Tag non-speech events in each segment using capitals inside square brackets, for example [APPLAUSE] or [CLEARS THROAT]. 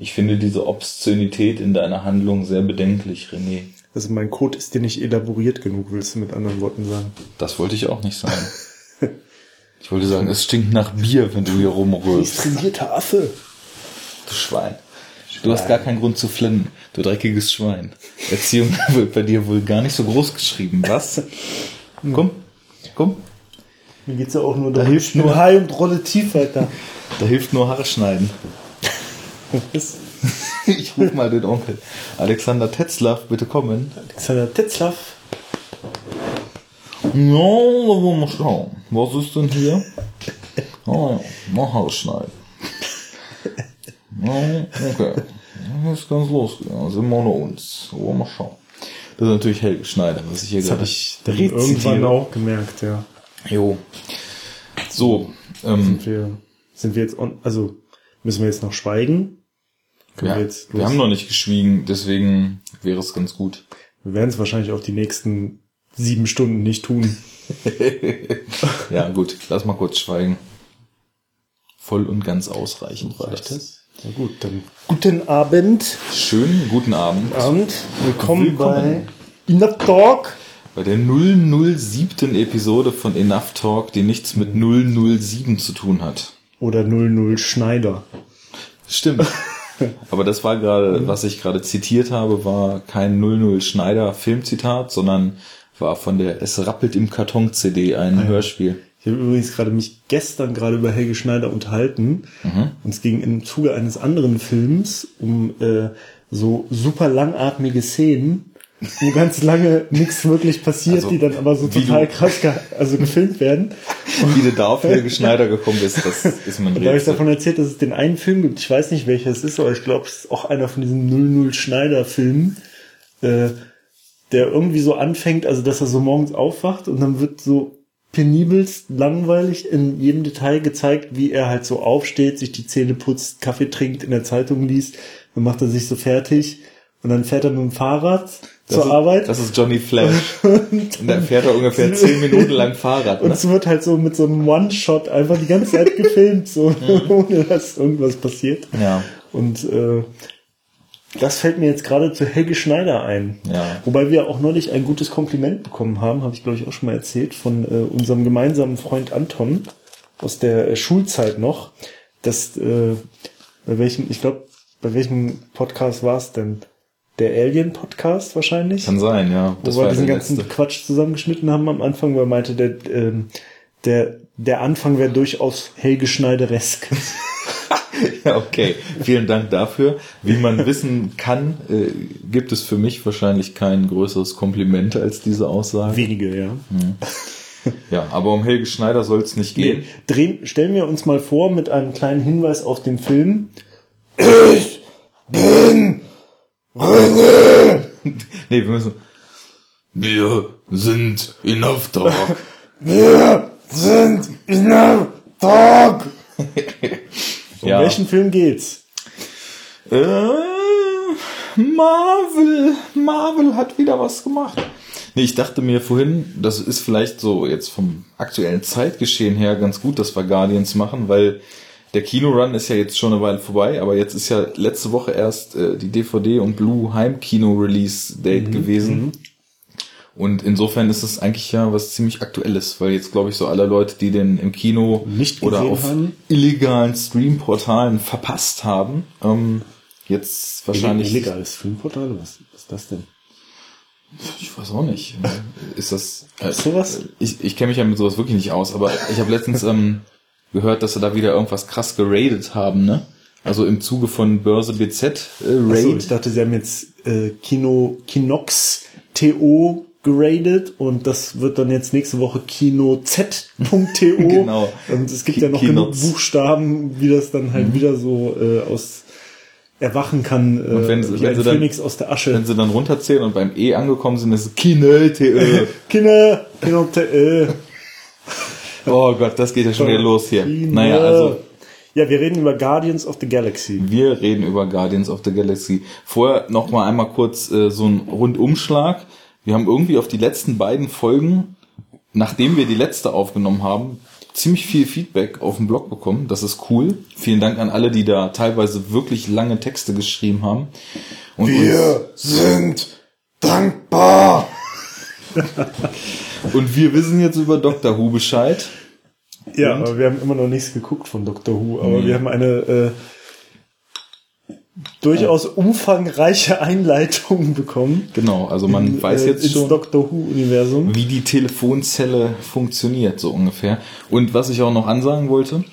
Ich finde diese Obszönität in deiner Handlung sehr bedenklich, René. Also mein Code ist dir nicht elaboriert genug, willst du mit anderen Worten sagen. Das wollte ich auch nicht sagen. Ich wollte sagen, es stinkt nach Bier, wenn du hier rumrührst. trainierte Affe. Du Schwein. Du hast gar keinen Grund zu flinnen, du dreckiges Schwein. Erziehung [LAUGHS] wird bei dir wohl gar nicht so groß geschrieben, was? Komm, komm. Mir geht's ja auch nur Da darum, hilft nur High und Rolle tief, Alter. Da hilft nur Haare schneiden. [LAUGHS] Ich ruf mal den Onkel. Alexander Tetzlaff, bitte kommen. Alexander Tetzlaff. Ja, wollen wir mal schauen. Was ist denn hier? Ah ja, mal Haare schneiden. Ja, okay. Das ist ganz lustig. Ja, sind wir unter uns. Wollen wir mal schauen. Das ist natürlich Helge Schneider, was ich hier Das gerade habe ich dann irgendwann auch gemerkt, ja. Jo. So, ähm, Sind wir, sind wir jetzt on, also müssen wir jetzt noch schweigen? Können ja, wir jetzt wir haben noch nicht geschwiegen, deswegen wäre es ganz gut. Wir werden es wahrscheinlich auch die nächsten sieben Stunden nicht tun. [LAUGHS] Ja, gut, lass mal kurz schweigen. Voll und ganz ausreichend war das. Na gut, dann guten Abend. Schönen guten Abend Abend. Willkommen, Willkommen. bei Enough Talk. bei der 007. Episode von Enough Talk, die nichts mit 007 zu tun hat. Oder 00 Schneider. Stimmt. [LAUGHS] [LAUGHS] Aber das war gerade, was ich gerade zitiert habe, war kein 00 Schneider Filmzitat, sondern war von der Es rappelt im Karton CD ein Hörspiel. Ich habe übrigens gerade mich gestern gerade über Helge Schneider unterhalten. Und es ging im Zuge eines anderen Films um äh, so super langatmige Szenen, wo ganz lange nichts wirklich passiert, Also, die dann aber so total du- krass ge also gefilmt werden. [LAUGHS] Wie du da auf Helge Schneider gekommen bist, das ist mein Und [LAUGHS] da habe ich Rätsel. davon erzählt, dass es den einen Film gibt. Ich weiß nicht, welcher es ist, aber ich glaube, es ist auch einer von diesen 00 Schneider-Filmen, äh, der irgendwie so anfängt, also dass er so morgens aufwacht und dann wird so penibelst langweilig in jedem Detail gezeigt, wie er halt so aufsteht, sich die Zähne putzt, Kaffee trinkt, in der Zeitung liest, dann macht er sich so fertig und dann fährt er mit dem Fahrrad zur ist, Arbeit. Das ist Johnny Flash. [LAUGHS] Und dann fährt er ungefähr zehn Minuten lang Fahrrad. Und Ne? es wird halt so mit so einem One-Shot einfach die ganze Zeit gefilmt, so [LAUGHS] ohne dass irgendwas passiert. Ja. Und äh, das fällt mir jetzt gerade zu Helge Schneider ein. Ja. Wobei wir auch neulich ein gutes Kompliment bekommen haben, habe ich glaube ich auch schon mal erzählt, von äh, unserem gemeinsamen Freund Anton aus der äh, Schulzeit noch, dass äh, bei welchem, ich glaube, bei welchem Podcast war es denn? Der Alien-Podcast wahrscheinlich? Kann sein, ja. wo wir diesen ganzen letzte. Quatsch zusammengeschnitten haben am Anfang, weil er meinte, der, ähm, der, der Anfang wäre durchaus Helge Schneideresk. [LAUGHS] Ja, okay. Vielen Dank dafür. Wie man wissen kann, äh, gibt es für mich wahrscheinlich kein größeres Kompliment als diese Aussage. Wenige, ja. Ja, aber um Helge Schneider soll es nicht gehen. Nee, drehen, stellen wir uns mal vor mit einem kleinen Hinweis auf den Film. [CLEARS THROAT] Ich bin [LAUGHS] Nee, wir müssen. Wir sind in Auftrag. [LAUGHS] Wir sind in der Talk. Um Ja. welchen Film geht's? Äh, Marvel. Marvel hat wieder was gemacht. Nee, ich dachte mir vorhin, das ist vielleicht so jetzt vom aktuellen Zeitgeschehen her ganz gut, dass wir Guardians machen, weil der Kinorun ist ja jetzt schon eine Weile vorbei, aber jetzt ist ja letzte Woche erst äh, die DVD und Blue Heimkino Release Date gewesen. Und insofern ist es eigentlich ja was ziemlich Aktuelles, weil jetzt glaube ich so alle Leute, die den im Kino Nicht oder auf haben. illegalen Streamportalen verpasst haben, ähm, jetzt wahrscheinlich. Illegales Filmportal? Was ist das denn? Ich weiß auch nicht. [LAUGHS] Ist das äh, Sowas? Ich, ich kenne mich ja mit sowas wirklich nicht aus, aber ich habe letztens ähm, gehört, dass sie da wieder irgendwas krass geradet haben, ne? Also im Zuge von Börse BZ äh, Raid. Achso, ich dachte, sie haben jetzt äh, Kino Kinox TO geradet und das wird dann jetzt nächste Woche Kino Z.to. [LAUGHS] Genau. Und es gibt Ki- ja noch genug Kinoz. Buchstaben, wie das dann halt wieder so äh, aus erwachen kann, äh, Und wenn sie- wenn sie dann- Phönix aus der Asche. Wenn sie dann runterzählen und beim E angekommen sind, ist es Kine, TE. Kinder, Kino T. [LAUGHS] Oh Gott, das geht ja schon wieder los hier. Naja, also Ja, wir reden über Guardians of the Galaxy. Wir reden über Guardians of the Galaxy. Vorher noch mal einmal kurz äh, so ein Rundumschlag. Wir haben irgendwie auf die letzten beiden Folgen, nachdem wir die letzte aufgenommen haben, ziemlich viel Feedback auf dem Blog bekommen. Das ist cool. Vielen Dank an alle, die da teilweise wirklich lange Texte geschrieben haben. Und wir sind dankbar. [LAUGHS] und wir wissen jetzt über Dr. Who Bescheid. Ja, und? aber wir haben immer noch nichts geguckt von Dr. Who, aber mhm. wir haben eine äh, durchaus umfangreiche Einleitung bekommen. Genau, also man in, weiß jetzt äh, schon Doctor Who Universum, wie die Telefonzelle funktioniert so ungefähr. Und was ich auch noch ansagen wollte,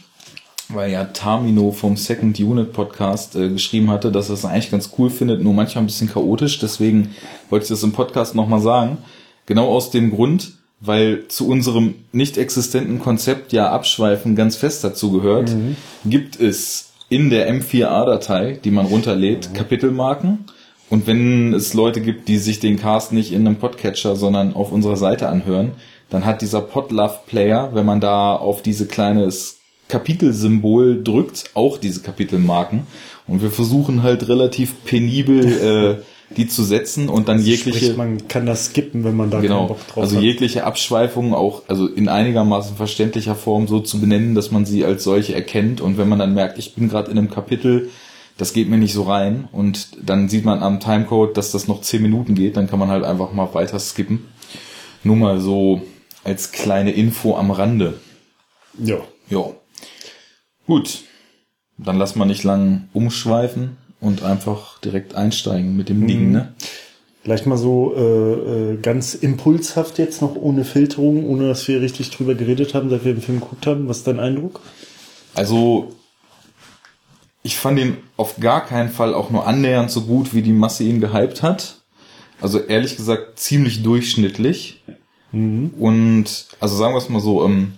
weil ja Tamino vom Second Unit Podcast äh, geschrieben hatte, dass er es eigentlich ganz cool findet, nur manchmal ein bisschen chaotisch. Deswegen wollte ich das im Podcast nochmal sagen. Genau aus dem Grund, weil zu unserem nicht existenten Konzept ja Abschweifen ganz fest dazu gehört, mhm. gibt es in der M4A-Datei, die man runterlädt, Kapitelmarken. Und wenn es Leute gibt, die sich den Cast nicht in einem Podcatcher, sondern auf unserer Seite anhören, dann hat dieser Podlove Player, wenn man da auf diese kleines Kapitelsymbol drückt, auch diese Kapitelmarken. Und wir versuchen halt relativ penibel [LAUGHS] äh, die zu setzen und dann also jegliche. Sprich, man kann das skippen, wenn man da genau, keinen Bock drauf also hat. Also jegliche Abschweifungen auch, also in einigermaßen verständlicher Form so zu benennen, dass man sie als solche erkennt und wenn man dann merkt, ich bin gerade in einem Kapitel, das geht mir nicht so rein und dann sieht man am Timecode, dass das noch zehn Minuten geht, dann kann man halt einfach mal weiter skippen. Nur mal so als kleine Info am Rande. Ja. Ja. Gut. Dann lass mal nicht lang umschweifen und einfach direkt einsteigen mit dem Ding, mhm. ne? Vielleicht mal so äh, äh, ganz impulshaft jetzt noch ohne Filterung, ohne dass wir richtig drüber geredet haben, seit wir den Film geguckt haben. Was ist dein Eindruck? Also ich fand ihn auf gar keinen Fall auch nur annähernd so gut, wie die Masse ihn gehypt hat. Also ehrlich gesagt ziemlich durchschnittlich. Mhm. Und also sagen wir es mal so, ähm,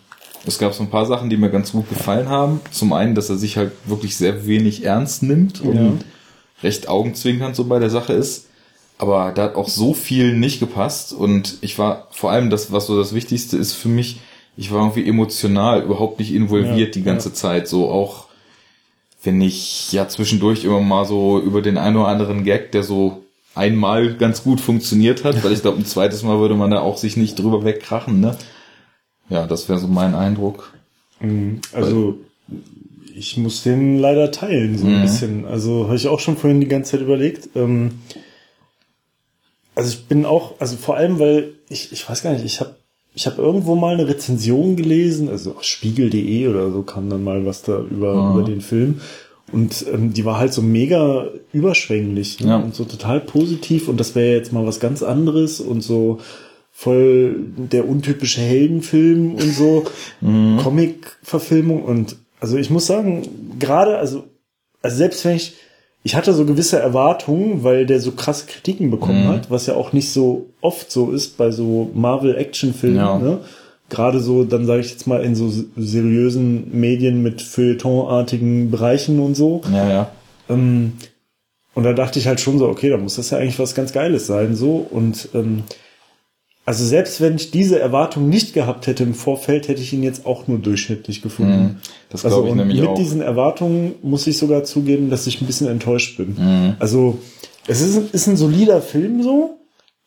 es gab so ein paar Sachen, die mir ganz gut gefallen haben. Zum einen, dass er sich halt wirklich sehr wenig ernst nimmt und ja. recht augenzwinkernd so bei der Sache ist. Aber da hat auch so viel nicht gepasst und ich war vor allem das, was so das Wichtigste ist für mich, ich war irgendwie emotional überhaupt nicht involviert ja, die ganze ja. Zeit. So auch, wenn ich ja zwischendurch immer mal so über den einen oder anderen Gag, der so einmal ganz gut funktioniert hat, weil ich glaube, ein zweites Mal würde man da auch sich nicht drüber wegkrachen, ne? Ja, das wäre so mein Eindruck. Mhm. Also ich muss den leider teilen, so ein mhm. bisschen. Also habe ich auch schon vorhin die ganze Zeit überlegt. Ähm, also ich bin auch, also vor allem, weil ich, ich weiß gar nicht, ich habe ich hab irgendwo mal eine Rezension gelesen, also spiegel.de oder so kam dann mal was da über, mhm. über den Film. Und ähm, die war halt so mega überschwänglich ne? ja. und so total positiv und das wäre jetzt mal was ganz anderes und so voll der untypische Heldenfilm und so, [LAUGHS] mhm. Comic-Verfilmung und also ich muss sagen, gerade, also, also selbst wenn ich, ich hatte so gewisse Erwartungen, weil der so krasse Kritiken bekommen mhm. hat, was ja auch nicht so oft so ist bei so Marvel-Action-Filmen, ja. ne? Gerade so, dann sage ich jetzt mal in so seriösen Medien mit Feuilleton-artigen Bereichen und so. Ja, ja. Ähm, und da dachte ich halt schon so, okay, da muss das ja eigentlich was ganz Geiles sein, so. Und ähm, also selbst wenn ich diese Erwartung nicht gehabt hätte im Vorfeld, hätte ich ihn jetzt auch nur durchschnittlich gefunden. Mm, das glaube also, ich nämlich mit auch. Mit diesen Erwartungen muss ich sogar zugeben, dass ich ein bisschen enttäuscht bin. Mm. Also es ist, ist ein solider Film so.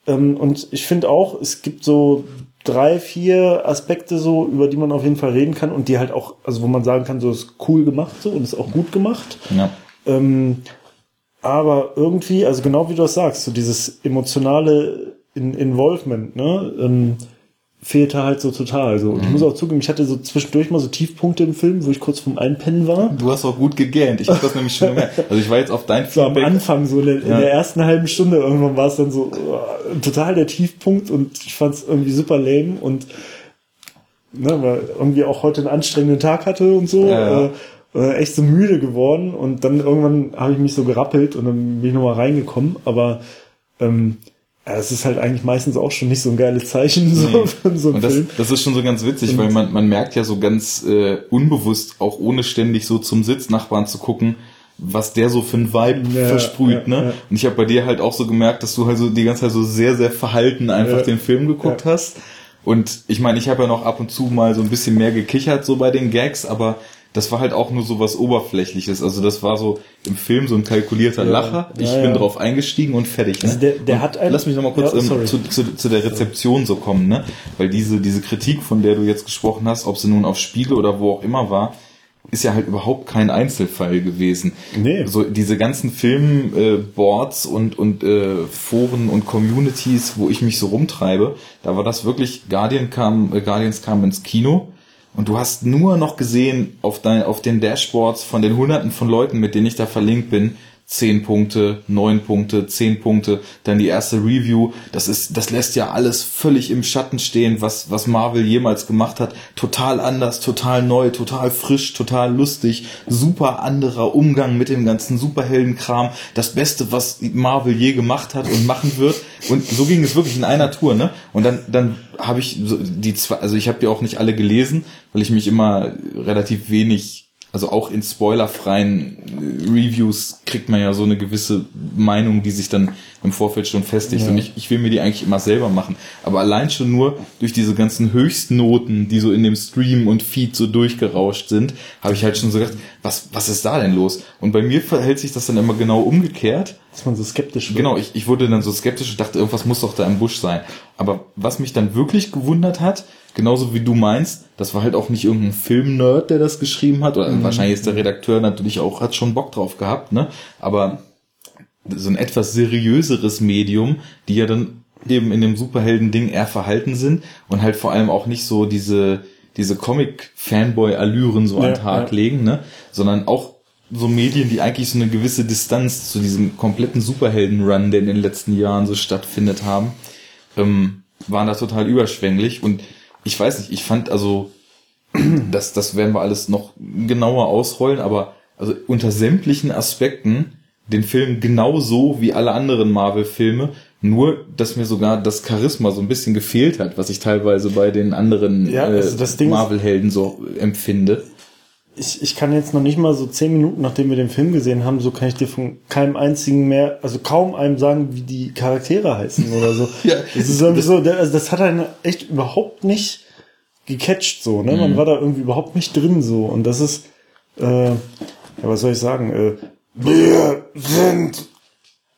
Ähm, und ich finde auch, es gibt so drei, vier Aspekte so, über die man auf jeden Fall reden kann und die halt auch, also wo man sagen kann, so ist cool gemacht so und ist auch gut gemacht. Ja. Ähm, aber irgendwie, also genau wie du das sagst, so dieses emotionale in Involvement, ne? Ähm, fehlte halt so total. So. Und mhm. ich muss auch zugeben, ich hatte so zwischendurch mal so Tiefpunkte im Film, wo ich kurz vom Einpennen war. Du hast auch gut gegähnt. Ich habe das nämlich schon gemerkt. Also ich war jetzt auf dein Feedback. So am Anfang, so in der, ja. in der ersten halben Stunde irgendwann war es dann so uh, total der Tiefpunkt und ich fand es irgendwie super lame und ne, weil irgendwie auch heute einen anstrengenden Tag hatte und so. Ja, ja. Äh, echt so müde geworden und dann irgendwann habe ich mich so gerappelt und dann bin ich nochmal reingekommen, aber ähm, ja, das ist halt eigentlich meistens auch schon nicht so ein geiles Zeichen so nee. von so einem und das, Film. Das ist schon so ganz witzig, und weil man, man merkt ja so ganz äh, unbewusst, auch ohne ständig so zum Sitznachbarn zu gucken, was der so für ein Vibe ja, versprüht, ja, ne? Ja. Und ich habe bei dir halt auch so gemerkt, dass du halt so die ganze Zeit so sehr, sehr verhalten einfach den Film geguckt hast. Und ich meine, ich habe ja noch ab und zu mal so ein bisschen mehr gekichert so bei den Gags, aber das war halt auch nur so was Oberflächliches. Also das war so im Film so ein kalkulierter Ja, Lacher. Ich ja, bin ja. drauf eingestiegen und fertig. Ne? Also der- der und hat ein- Lass mich noch mal kurz Ja, ähm, zu, zu, zu der Rezeption so kommen, ne? Weil diese, diese Kritik, von der du jetzt gesprochen hast, ob sie nun auf Spiele oder wo auch immer war, ist ja halt überhaupt kein Einzelfall gewesen. Nee. So diese ganzen Filmboards äh, und, und äh, Foren und Communities, wo ich mich so rumtreibe, da war das wirklich, Guardian kam, äh, Guardians kam ins Kino und du hast nur noch gesehen auf, dein, auf den Dashboards von den hunderten von Leuten, mit denen ich da verlinkt bin, 10 Punkte, 9 Punkte, 10 Punkte, dann die erste Review. Das ist, das lässt ja alles völlig im Schatten stehen, was, was Marvel jemals gemacht hat. Total anders, total neu, total frisch, total lustig, super anderer Umgang mit dem ganzen Superheldenkram. Das Beste, was Marvel je gemacht hat und machen wird. Und so ging es wirklich in einer Tour, ne? Und dann, dann habe ich die zwei, also ich habe die auch nicht alle gelesen, weil ich mich immer relativ wenig also auch in spoilerfreien äh, Reviews kriegt man ja so eine gewisse Meinung, die sich dann im Vorfeld schon festigt. Und ich, ich will mir die eigentlich immer selber machen. Aber allein schon nur durch diese ganzen Höchstnoten, die so in dem Stream und Feed so durchgerauscht sind, habe ich halt schon so gedacht, was, was ist da denn los? Und bei mir verhält sich das dann immer genau umgekehrt. Dass man so skeptisch wird. Genau, ich, ich wurde dann so skeptisch und dachte, irgendwas muss doch da im Busch sein. Aber was mich dann wirklich gewundert hat, genauso wie du meinst, das war halt auch nicht irgendein Filmnerd, der das geschrieben hat, oder wahrscheinlich ist der Redakteur natürlich auch, hat schon Bock drauf gehabt, ne? Aber so ein etwas seriöseres Medium, die ja dann eben in dem Superhelden-Ding eher verhalten sind und halt vor allem auch nicht so diese, diese Comic-Fanboy-Allüren so an Ja, den Tag ja. legen, ne? Sondern auch so Medien, die eigentlich so eine gewisse Distanz zu diesem kompletten Superhelden-Run, der in den letzten Jahren so stattfindet haben, ähm, waren da total überschwänglich und ich weiß nicht, ich fand also, [CLEARS THROAT] das, das werden wir alles noch genauer ausrollen, aber also unter sämtlichen Aspekten den Film genauso wie alle anderen Marvel-Filme, nur dass mir sogar das Charisma so ein bisschen gefehlt hat, was ich teilweise bei den anderen Ja, also ist- Marvel-Helden so empfinde. Ich, ich kann jetzt noch nicht mal so zehn Minuten, nachdem wir den Film gesehen haben, so kann ich dir von keinem einzigen mehr, also kaum einem sagen, wie die Charaktere heißen oder so. [LAUGHS] Ja, das ist irgendwie so, also das hat einen echt überhaupt nicht gecatcht so, ne? Mhm. Man war da irgendwie überhaupt nicht drin so und das ist, äh, ja, was soll ich sagen? Äh, wir sind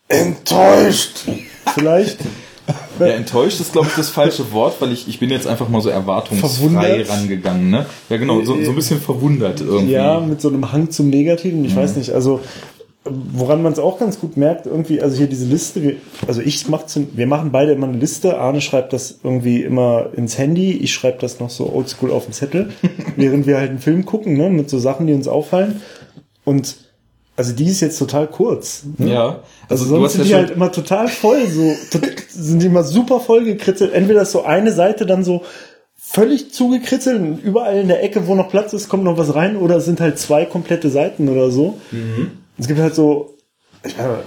enttäuscht. Vielleicht. Ja, enttäuscht ist, glaube ich, das falsche Wort, weil ich, ich bin jetzt einfach mal so erwartungsfrei Verwundert? rangegangen, ne? Ja, genau, so, so ein bisschen verwundert irgendwie. Ja, mit so einem Hang zum Negativen. Ich Mhm. weiß nicht, also woran man es auch ganz gut merkt, irgendwie, also hier diese Liste, also ich mach zum, wir machen beide immer eine Liste. Arne schreibt das irgendwie immer ins Handy, ich schreibe das noch so oldschool auf den Zettel, [LAUGHS] während wir halt einen Film gucken, ne, mit so Sachen, die uns auffallen. Und also die ist jetzt total kurz. Ne? Ja, Also, also, sonst sind ja die halt immer total voll, so [LAUGHS] sind die immer super voll gekritzelt. Entweder ist so eine Seite dann so völlig zugekritzelt und überall in der Ecke, wo noch Platz ist, kommt noch was rein oder es sind halt zwei komplette Seiten oder so. Mhm. Es gibt halt so,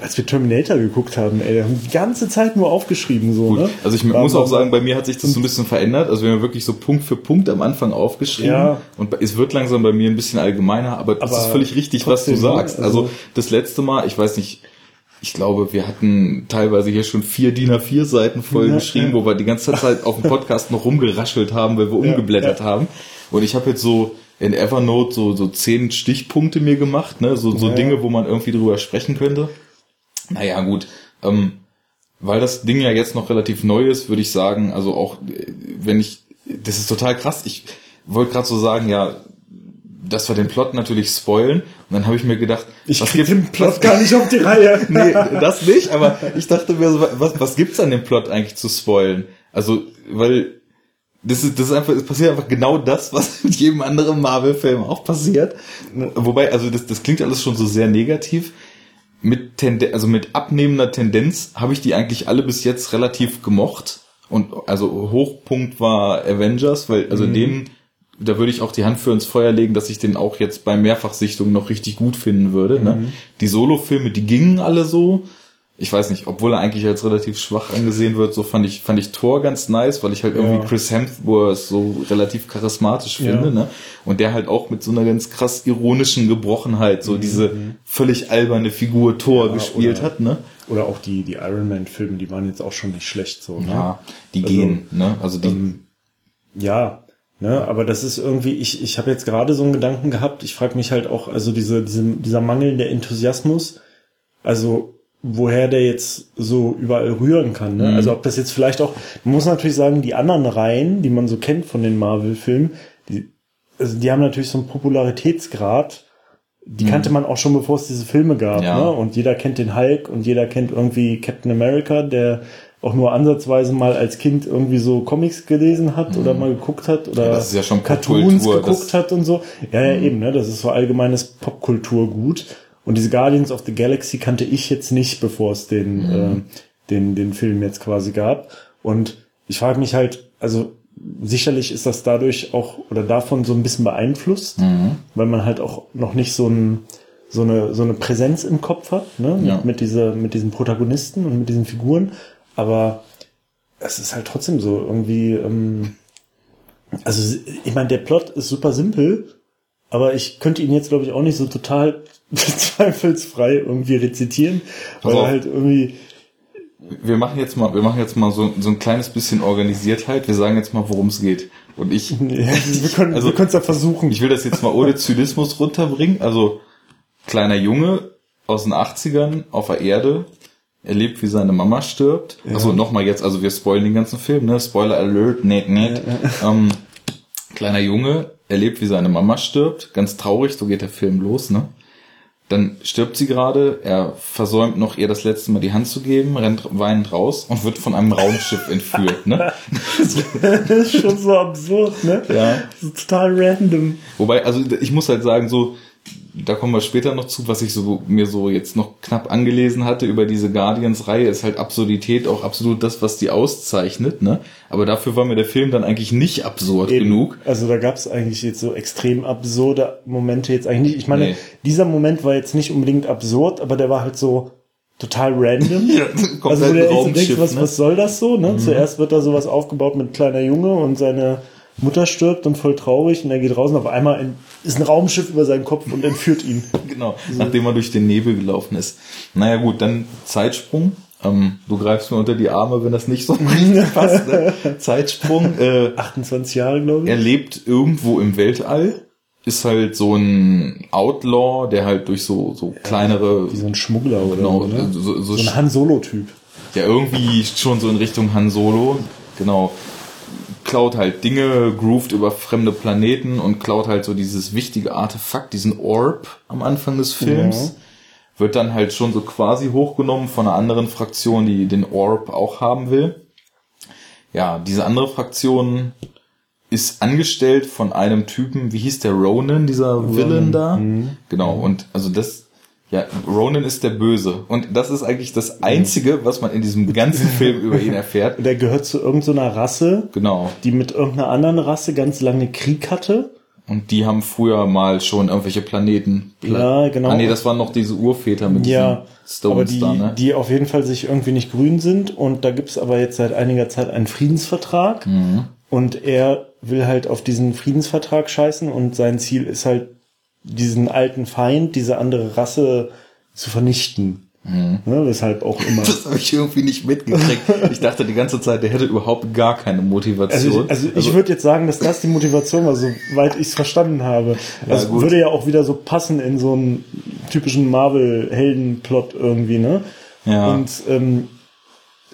als wir Terminator geguckt haben, ey, wir haben die ganze Zeit nur aufgeschrieben so. Gut, Ne? also ich War muss auch sagen, bei mir hat sich das so ein bisschen verändert. Also wir haben wirklich so Punkt für Punkt am Anfang aufgeschrieben. Ja. Und es wird langsam bei mir ein bisschen allgemeiner, aber das Aber ist völlig richtig, trotzdem, was du ne? sagst. Also- Also das letzte Mal, ich weiß nicht, ich glaube, wir hatten teilweise hier schon vier DIN A4 Seiten voll Ja, geschrieben, ja. wo wir die ganze Zeit auf dem Podcast noch rumgeraschelt haben, weil wir umgeblättert haben. Und ich habe jetzt so in Evernote so, so zehn Stichpunkte mir gemacht, ne? so, so Ja. Dinge, wo man irgendwie drüber sprechen könnte. Naja, gut. Ähm, weil das Ding ja jetzt noch relativ neu ist, würde ich sagen, also auch äh, wenn ich, das ist total krass. Ich wollte gerade so sagen, ja, dass wir den Plot natürlich spoilen. Und dann habe ich mir gedacht, Ich was krieg gibt- den Plot gar nicht auf die Reihe. [LAUGHS] nee, das nicht, aber ich dachte mir so, was, was gibt's an dem Plot eigentlich zu spoilen? Also, weil das ist, das ist einfach, es passiert einfach genau das, was mit jedem anderen Marvel-Film auch passiert. Wobei, also das, das klingt alles schon so sehr negativ. Mit Tende also mit abnehmender Tendenz habe ich die eigentlich alle bis jetzt relativ gemocht. Und also Hochpunkt war Avengers, weil also den, da würde ich auch die Hand für ins Feuer legen, dass ich den auch jetzt bei Mehrfachsichtung noch richtig gut finden würde. Ne? Die Solo-Filme, die gingen alle so. Ich weiß nicht, obwohl er eigentlich als relativ schwach angesehen wird, so fand ich, fand ich Thor ganz nice, weil ich halt irgendwie Ja. Chris Hemsworth so relativ charismatisch Ja. finde, ne? Und der halt auch mit so einer ganz krass ironischen Gebrochenheit so diese völlig alberne Figur Thor gespielt oder- hat, ne? Oder auch die, die Iron Man Filme, die waren jetzt auch schon nicht schlecht so. Ne? Ja, die Also, gehen, ne? Also die, Ja, Ne, aber das ist irgendwie, ich, ich habe jetzt gerade so einen Gedanken gehabt, ich frage mich halt auch, also diese, diese, dieser mangelnde Enthusiasmus, also woher der jetzt so überall rühren kann. Ne? Mhm. Also ob das jetzt vielleicht auch, man muss natürlich sagen, die anderen Reihen, die man so kennt von den Marvel-Filmen, die, also die haben natürlich so einen Popularitätsgrad, die mhm. kannte man auch schon, bevor es diese Filme gab. Ja. Ne? Und jeder kennt den Hulk und jeder kennt irgendwie Captain America, der auch nur ansatzweise mal als Kind irgendwie so Comics gelesen hat mhm. oder mal geguckt hat oder ja, ja Cartoons geguckt hat und so. Ja, ja, mhm. eben, ne? Das ist so allgemeines Popkulturgut. Und diese Guardians of the Galaxy kannte ich jetzt nicht, bevor es den, mhm. äh, den, den Film jetzt quasi gab. Und ich frage mich halt, also sicherlich ist das dadurch auch oder davon so ein bisschen beeinflusst, mhm. weil man halt auch noch nicht so ein so eine so eine Präsenz im Kopf hat, ne? Ja. Mit, dieser mit diesen Protagonisten und mit diesen Figuren. Aber es ist halt trotzdem so irgendwie. Ähm, also ich meine, der Plot ist super simpel, aber ich könnte ihn jetzt glaube ich auch nicht so total [LAUGHS] zweifelsfrei irgendwie rezitieren, weil er halt irgendwie wir machen jetzt mal, wir machen jetzt mal so, so ein kleines bisschen Organisiertheit. Wir sagen jetzt mal, worum es geht. Und ich, [LAUGHS] ja, wir können, also, wir es ja versuchen. Ich will das jetzt mal ohne Zynismus runterbringen. Also, kleiner Junge aus den 80ern auf der Erde, erlebt, wie seine Mama stirbt. Ja. Also nochmal jetzt, also wir spoilen den ganzen Film, ne? Spoiler Alert, net, net. Ja, ähm, kleiner Junge erlebt, wie seine Mama stirbt. Ganz traurig, so geht der Film los, ne? Dann stirbt sie gerade, er versäumt noch ihr das letzte Mal die Hand zu geben, rennt weinend raus und wird von einem Raumschiff [LAUGHS] entführt, ne? das ist schon so absurd, ne? Ja. So total random. Wobei, also ich muss halt sagen, so, da kommen wir später noch zu, was ich so mir so jetzt noch knapp angelesen hatte über diese Guardians-Reihe, ist halt Absurdität auch absolut das, was die auszeichnet, ne? Aber dafür war mir der Film dann eigentlich nicht absurd Eben. genug. Also da gab es eigentlich jetzt so extrem absurde Momente jetzt eigentlich nicht. Ich meine, nee. dieser Moment war jetzt nicht unbedingt absurd, aber der war halt so total random. [LAUGHS] ja, also wo der jetzt denkst, was, ne? was soll das so? Ne? Mhm. Zuerst wird da sowas aufgebaut mit kleiner Junge und seine Mutter stirbt und voll traurig und er geht raus und auf einmal ist ein Raumschiff über seinen Kopf und entführt ihn. [LAUGHS] genau, so. nachdem er durch den Nebel gelaufen ist. Naja gut, dann Zeitsprung. Ähm, du greifst mir unter die Arme, wenn das nicht so [LAUGHS] passt. Ne? Zeitsprung. Äh, 28 Jahre, glaube ich. Er lebt irgendwo im Weltall. Ist halt so ein Outlaw, der halt durch so, so kleinere... Wie so ein Schmuggler oder genau, so, ne? so, so, so ein Han Solo-Typ. Ja, irgendwie schon so in Richtung Han Solo. Genau klaut halt Dinge, groovt über fremde Planeten und klaut halt so dieses wichtige Artefakt, diesen Orb am Anfang des Films. Ja. Wird dann halt schon so quasi hochgenommen von einer anderen Fraktion, die den Orb auch haben will. Ja, diese andere Fraktion ist angestellt von einem Typen, wie hieß der Ronan, dieser. Villain da? Mhm. Genau, und also das ja, Ronan ist der Böse. Und das ist eigentlich das Einzige, was man in diesem ganzen Film [LAUGHS] über ihn erfährt. Der gehört zu irgendeiner Rasse. Genau. Die mit irgendeiner anderen Rasse ganz lange Krieg hatte. Und die haben früher mal schon irgendwelche Planeten. Pla ja, genau. Ah, nee, das waren noch diese Urväter mit ja, diesen Stones die, da, ne? Die auf jeden Fall sich irgendwie nicht grün sind. Und da gibt's aber jetzt seit einiger Zeit einen Friedensvertrag. Mhm. Und er will halt auf diesen Friedensvertrag scheißen und sein Ziel ist halt diesen alten Feind, diese andere Rasse zu vernichten. Mhm. Ne, weshalb auch immer. [LAUGHS] Das habe ich irgendwie nicht mitgekriegt. Ich dachte die ganze Zeit, der hätte überhaupt gar keine Motivation. Also, also, also ich würde jetzt sagen, dass das die Motivation war, soweit ich es verstanden habe. Ja, also würde ja auch wieder so passen in so einen typischen Marvel-Helden-Plot irgendwie, ne? Ja. Und, ähm,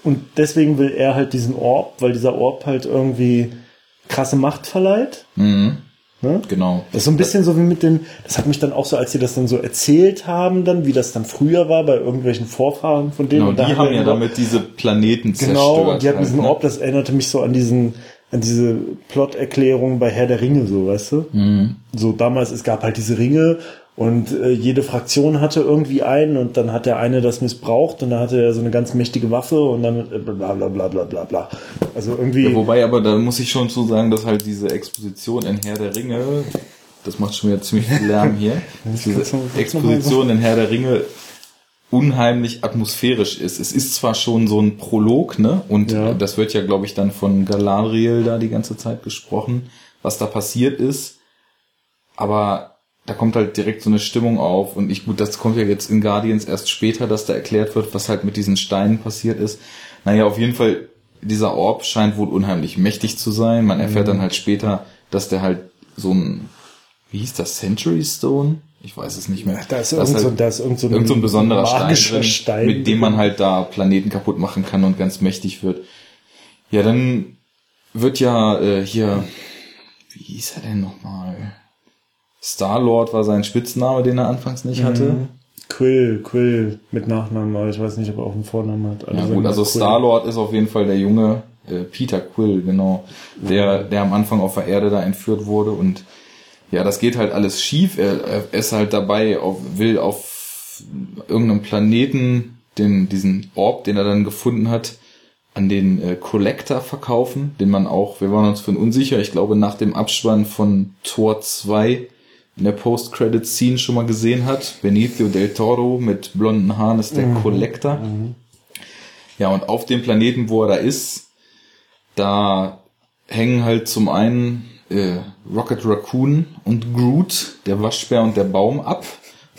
und deswegen will er halt diesen Orb, weil dieser Orb halt irgendwie krasse Macht verleiht. Mhm. Ne? Genau. Das ist so ein bisschen so wie mit den, das hat mich dann auch so, als sie das dann so erzählt haben, dann, wie das dann früher war bei irgendwelchen Vorfahren von denen. Genau, und die haben ja damit diese Planeten genau, zerstört. Genau, und die hatten halt, diesen ne? Orb, das erinnerte mich so an diesen, an diese Plot-Erklärung bei Herr der Ringe, so, weißt du? Mhm. So damals, es gab halt diese Ringe und äh, jede Fraktion hatte irgendwie einen und dann hat der eine das missbraucht und dann hatte er so eine ganz mächtige Waffe und dann äh, bla bla bla bla bla bla. Also irgendwie. Ja, wobei aber da muss ich schon zu sagen, dass halt diese Exposition in Herr der Ringe, das macht schon wieder ziemlich viel Lärm [LAUGHS] hier, diese Exposition in Herr der Ringe unheimlich atmosphärisch ist. Es ist zwar schon so ein Prolog, ne? Und ja. das wird ja, glaube ich, dann von Galadriel da die ganze Zeit gesprochen, was da passiert ist. Aber da kommt halt direkt so eine Stimmung auf und ich, gut, das kommt ja jetzt in Guardians erst später, dass da erklärt wird, was halt mit diesen Steinen passiert ist. Naja, auf jeden Fall, dieser Orb scheint wohl unheimlich mächtig zu sein. Man erfährt mhm. dann halt später, dass der halt so ein, wie hieß das, Century Stone? Ich weiß es nicht mehr. Da ist Das irgend so, halt da ist irgend so ein, irgend so ein besonderer Stein, magischer drin, Stein mit dem man halt da Planeten kaputt machen kann und ganz mächtig wird. Ja, dann wird ja äh, hier, wie hieß er denn nochmal? Star-Lord war sein Spitzname, den er anfangs nicht hatte. Mhm. Quill, Quill mit Nachnamen, aber ich weiß nicht, ob er auch einen Vornamen hat. Alle Ja gut, also. Star-Lord ist auf jeden Fall der junge äh, Peter Quill, genau, der, der am Anfang auf der Erde da entführt wurde und ja, das geht halt alles schief. Er, er ist halt dabei, auf, will auf irgendeinem Planeten den, diesen Orb, den er dann gefunden hat, an den äh, Collector verkaufen, den man auch, wir waren uns für unsicher, ich glaube nach dem Abspann von Tor 2 in der Post-Credit-Scene schon mal gesehen hat. Benicio del Toro mit blonden Haaren ist der Collector. Ja, und auf dem Planeten, wo er da ist, da hängen halt zum einen äh, Rocket Raccoon und Groot, der Waschbär und der Baum ab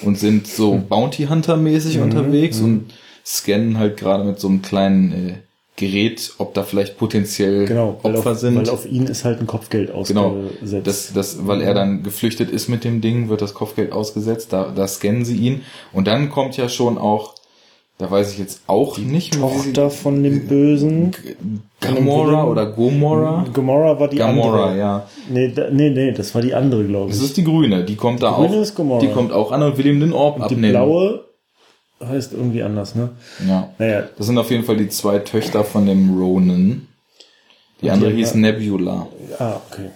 und sind so Bounty Hunter mäßig unterwegs und scannen halt gerade mit so einem kleinen äh, Gerät, ob da vielleicht potenziell Genau, Opfer auf, sind. weil auf ihn ist halt ein Kopfgeld Genau, ausgesetzt. das, das, weil er dann geflüchtet ist mit dem Ding, wird das Kopfgeld ausgesetzt, da, da scannen sie ihn. Und dann kommt ja schon auch, da weiß ich jetzt auch nicht mehr, wie sie- Tochter von dem Bösen. Gamora oder Gomora? Gamora war die Gamora, andere. ja. Nee, da, nee, nee, das war die andere, glaube ich. Das ist die grüne, die kommt da grüne auch. ist Gamora. Die kommt auch an und will ihm den Orb die abnehmen. blaue heißt irgendwie anders, ne? Ja. Naja, Das sind auf jeden Fall die zwei Töchter von dem Ronan. Die andere haben hieß wir- Nebula. ah, okay.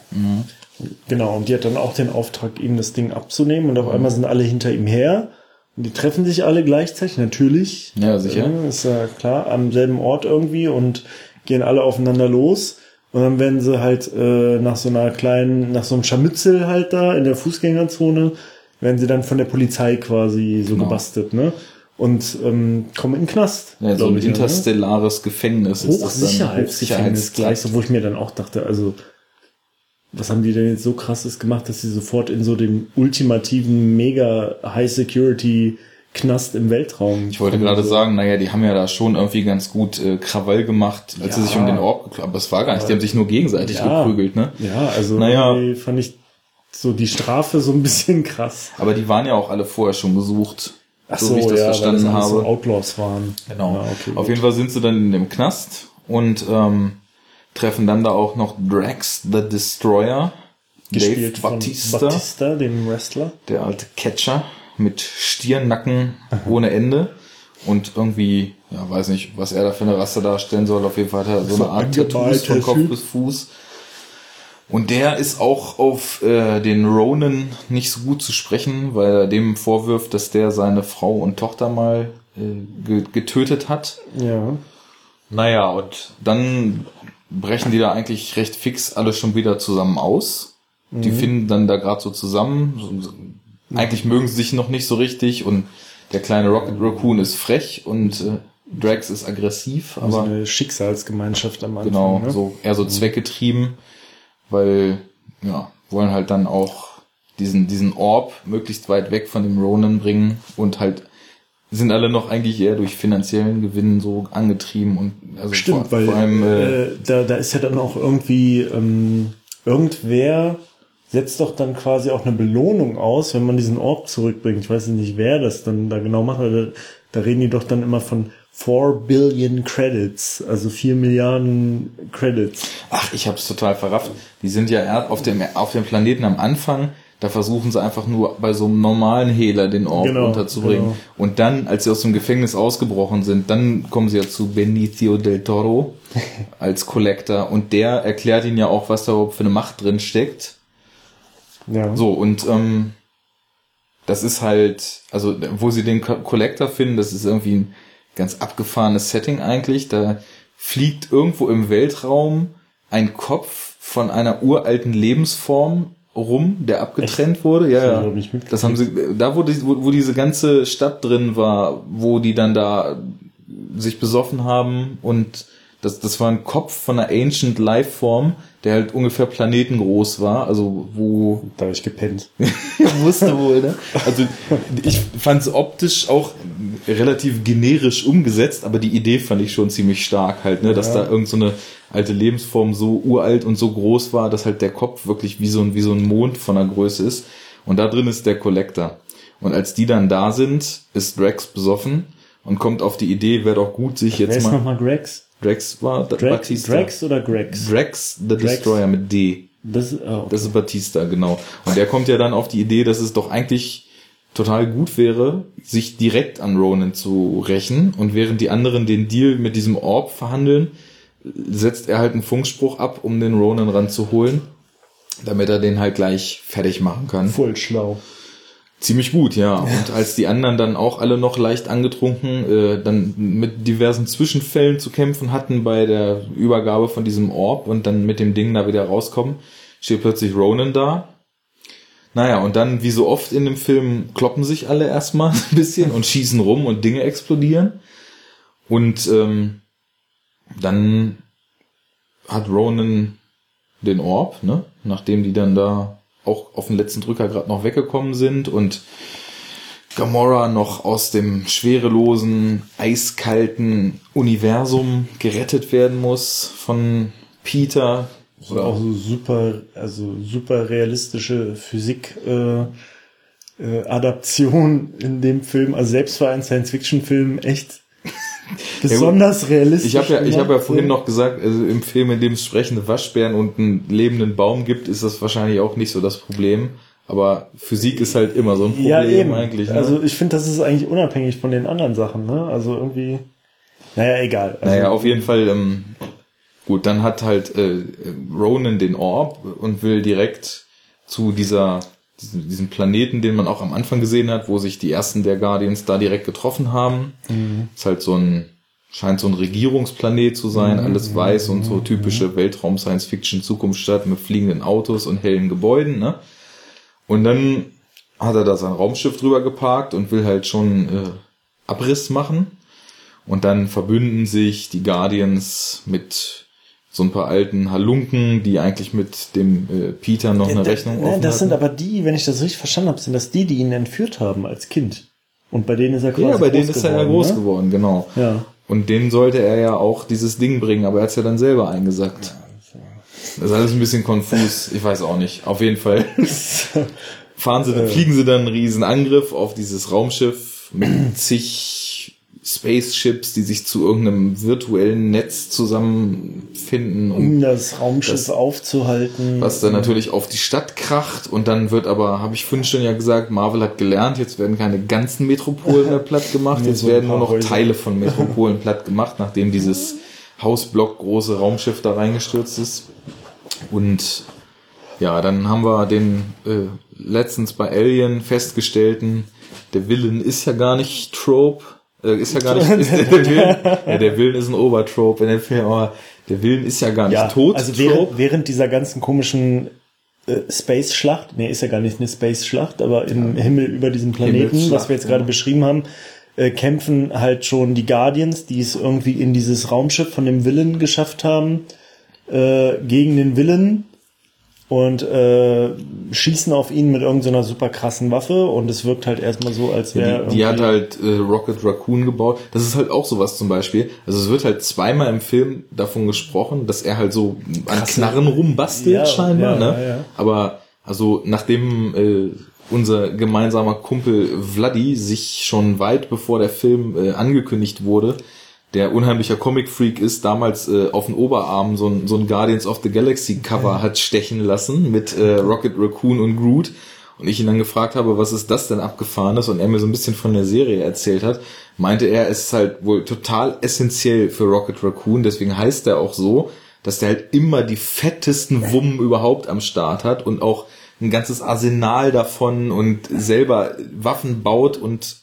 Genau, und die hat dann auch den Auftrag, ihm das Ding abzunehmen und auf einmal sind alle hinter ihm her. Und die treffen sich alle gleichzeitig, natürlich. Ja, sicher. Ist ja klar, am selben Ort irgendwie und gehen alle aufeinander los. Und dann werden sie halt äh, nach so einer kleinen, nach so einem Scharmützel halt da in der Fußgängerzone, werden sie dann von der Polizei quasi so Genau. gebastelt, ne? Und ähm, kommen in den Knast. Ja, so ein ne? interstellares Gefängnis. Hochsicherheitsgefängnis gleich, so wo ich mir dann auch dachte, also was haben die denn jetzt so krasses gemacht, dass sie sofort in so dem ultimativen mega High Security Knast im Weltraum. Ich wollte gerade sagen, naja, die haben ja da schon irgendwie ganz gut äh, Krawall gemacht, als sie Ja. sich um den Orb geklappt Aber es war gar nicht, die haben sich nur gegenseitig Ja. geprügelt, ne? Ja, also Naja. fand ich so die Strafe so ein bisschen [LAUGHS] krass. Aber die waren ja auch alle vorher schon gesucht. Ach so, wie ich das ja, verstanden weil das habe. so Outlaws waren. Genau. Ja, okay, Auf gut. jeden Fall sind sie dann in dem Knast und ähm, treffen dann da auch noch Drax the Destroyer, Gespielt Dave von Batista, Batista, dem Wrestler. der alte Catcher mit Stirnnacken ohne Ende und irgendwie, ja, weiß nicht, was er da für eine Rasse darstellen soll. Auf jeden Fall hat er so, So eine Art Tattoos von Kopf bis Fuß. Und der ist auch auf äh, den Ronan nicht so gut zu sprechen, weil er dem vorwirft, dass der seine Frau und Tochter mal äh, ge getötet hat. Ja. Naja, und dann brechen die da eigentlich recht fix alle schon wieder zusammen aus. Die finden dann da gerade so zusammen. Eigentlich mögen sie sich noch nicht so richtig und der kleine Rocket Raccoon ist frech und äh, Drax ist aggressiv, so aber eine Schicksalsgemeinschaft am Anfang. genau, ne? so eher so zweckgetrieben, weil ja, wollen halt dann auch diesen diesen Orb möglichst weit weg von dem Ronan bringen und halt sind alle noch eigentlich eher durch finanziellen Gewinn so angetrieben und also Stimmt, vor, weil vor allem äh, äh, da, da ist ja dann auch irgendwie ähm, irgendwer setzt doch dann quasi auch eine Belohnung aus, wenn man diesen Orb zurückbringt. Ich weiß nicht, wer das dann da genau macht, aber da, da reden die doch dann immer von 4 Billion Credits, also 4 Milliarden Credits. Ach, ich hab's total verrafft. Die sind ja auf dem, auf dem Planeten am Anfang, da versuchen sie einfach nur bei so einem normalen Hehler den Orb Genau, runterzubringen. genau. Und dann, als sie aus dem Gefängnis ausgebrochen sind, dann kommen sie ja zu Benicio del Toro [LAUGHS] als Collector und der erklärt ihnen ja auch, was da überhaupt für eine Macht drin steckt. Ja. So, und ähm, das ist halt, also wo sie den Co- Collector finden, das ist irgendwie ein ganz abgefahrenes Setting eigentlich. Da fliegt irgendwo im Weltraum ein Kopf von einer uralten Lebensform rum, der abgetrennt wurde. Ja, ja. Das haben sie, da wo, die, wo, wo diese ganze Stadt drin war, wo die dann da sich besoffen haben und Das, das war ein Kopf von einer Ancient Lifeform, der halt ungefähr planetengroß war, also wo... Da habe ich gepennt. [LAUGHS] wusste wohl, ne? Also ich fand es optisch auch relativ generisch umgesetzt, aber die Idee fand ich schon ziemlich stark halt, ne? Dass Ja. da irgend so eine alte Lebensform so uralt und so groß war, dass halt der Kopf wirklich wie so ein, wie so ein Mond von der Größe ist. Und da drin ist der Collector. Und als die dann da sind, ist Drax besoffen und kommt auf die Idee, wäre doch gut, sich jetzt ist mal... nochmal Grex? Drax war Drax, Batista. Drax oder Grex? Drax the Drax. Destroyer mit D. Das, oh, Das ist Batista, genau. Und der kommt ja dann auf die Idee, dass es doch eigentlich total gut wäre, sich direkt an Ronan zu rächen. Und während die anderen den Deal mit diesem Orb verhandeln, setzt er halt einen Funkspruch ab, um den Ronan ranzuholen, damit er den halt gleich fertig machen kann. voll schlau. Ziemlich gut, ja. Und als die anderen dann auch alle noch leicht angetrunken, äh, dann mit diversen Zwischenfällen zu kämpfen hatten bei der Übergabe von diesem Orb und dann mit dem Ding da wieder rauskommen, steht plötzlich Ronan da. Naja, und dann, wie so oft in dem Film, kloppen sich alle erstmal [LAUGHS] ein bisschen und schießen rum und Dinge explodieren. Und ähm, dann hat Ronan den Orb, ne? Nachdem die dann da auch auf den letzten Drücker gerade noch weggekommen sind und Gamora noch aus dem schwerelosen, eiskalten Universum gerettet werden muss von Peter. Oder auch so super, also super realistische Physik äh, äh, Adaption in dem Film. Also selbst für einen Science-Fiction-Film echt [LAUGHS] besonders realistisch. Ich habe ja, ich habe ja vorhin noch gesagt, also im Film, in dem es sprechende Waschbären und einen lebenden Baum gibt, ist das wahrscheinlich auch nicht so das Problem. Aber Physik ist halt immer so ein Problem ja, eben. eigentlich. Ne? Also ich finde, das ist eigentlich unabhängig von den anderen Sachen. Ne? Also irgendwie, naja, egal. Also, Naja, auf jeden Fall, ähm, gut, dann hat halt äh, Ronan den Orb und will direkt zu dieser, diesem, diesem Planeten, den man auch am Anfang gesehen hat, wo sich die ersten der Guardians da direkt getroffen haben. Ist halt so ein, scheint so ein Regierungsplanet zu sein, alles weiß und so typische Weltraum-Science-Fiction-Zukunftsstadt mit fliegenden Autos und hellen Gebäuden, ne? Und dann hat er da sein Raumschiff drüber geparkt und will halt schon äh, Abriss machen. Und dann verbünden sich die Guardians mit so ein paar alten Halunken, die eigentlich mit dem äh, Peter noch eine Da- Rechnung ne, offen Das sind hatten. aber die, wenn ich das richtig verstanden habe, sind das die, die ihn entführt haben als Kind. Und bei denen ist er quasi Ja, bei denen ist er ja geworden, groß ne? geworden, genau. Ja. Und denen sollte er ja auch dieses Ding bringen, aber er hat es ja dann selber eingesackt. Das ist alles ein bisschen konfus, ich weiß auch nicht. Auf jeden Fall [LAUGHS] fahren sie, fliegen sie dann einen riesen Angriff auf dieses Raumschiff mit [CLEARS THROAT] zig Spaceships, die sich zu irgendeinem virtuellen Netz zusammenfinden Um das Raumschiff Das- aufzuhalten. was dann natürlich auf die Stadt kracht und dann wird aber, habe ich vorhin schon ja gesagt, Marvel hat gelernt, jetzt werden keine ganzen Metropolen mehr platt gemacht, [LAUGHS] Nee, jetzt so werden nur noch Häuser. Teile von [LAUGHS] Metropolen platt gemacht, nachdem dieses Hausblock große Raumschiff da reingestürzt ist. Und ja, dann haben wir den äh, letztens bei Alien festgestellten, der Villain ist ja gar nicht Trope, ist ja gar nicht, ist der, der Villain, [LAUGHS] ja, der Villain ist ein Obertrope in dem Film, aber der Villain ist ja gar nicht ja, tot. also während, während dieser ganzen komischen äh, Space-Schlacht, nee, ist ja gar nicht eine Space-Schlacht, aber im Himmel über diesem Planeten, was wir jetzt gerade ja. beschrieben haben, äh, kämpfen halt schon die Guardians, die es irgendwie in dieses Raumschiff von dem Villain geschafft haben, äh, gegen den Villain und äh, schießen auf ihn mit irgendeiner super krassen Waffe und es wirkt halt erstmal so, als wäre Die, die hat halt äh, Rocket Raccoon gebaut. Das ist halt auch sowas zum Beispiel. Also es wird halt zweimal im Film davon gesprochen, dass er halt so an Knarren rumbastelt Ja, scheinbar. ja, ne? ja, ja. Aber also nachdem äh, unser gemeinsamer Kumpel Vladi sich schon weit bevor der Film äh, angekündigt wurde, der unheimlicher Comic-Freak ist, damals äh, auf den Oberarm so ein, so ein Guardians of the Galaxy Cover hat stechen lassen mit äh, Rocket Raccoon und Groot. Und ich ihn dann gefragt habe, was ist das denn abgefahrenes? Und er mir so ein bisschen von der Serie erzählt hat, meinte er, es ist halt wohl total essentiell für Rocket Raccoon, deswegen heißt er auch so, dass der halt immer die fettesten Wummen überhaupt am Start hat und auch ein ganzes Arsenal davon und selber Waffen baut und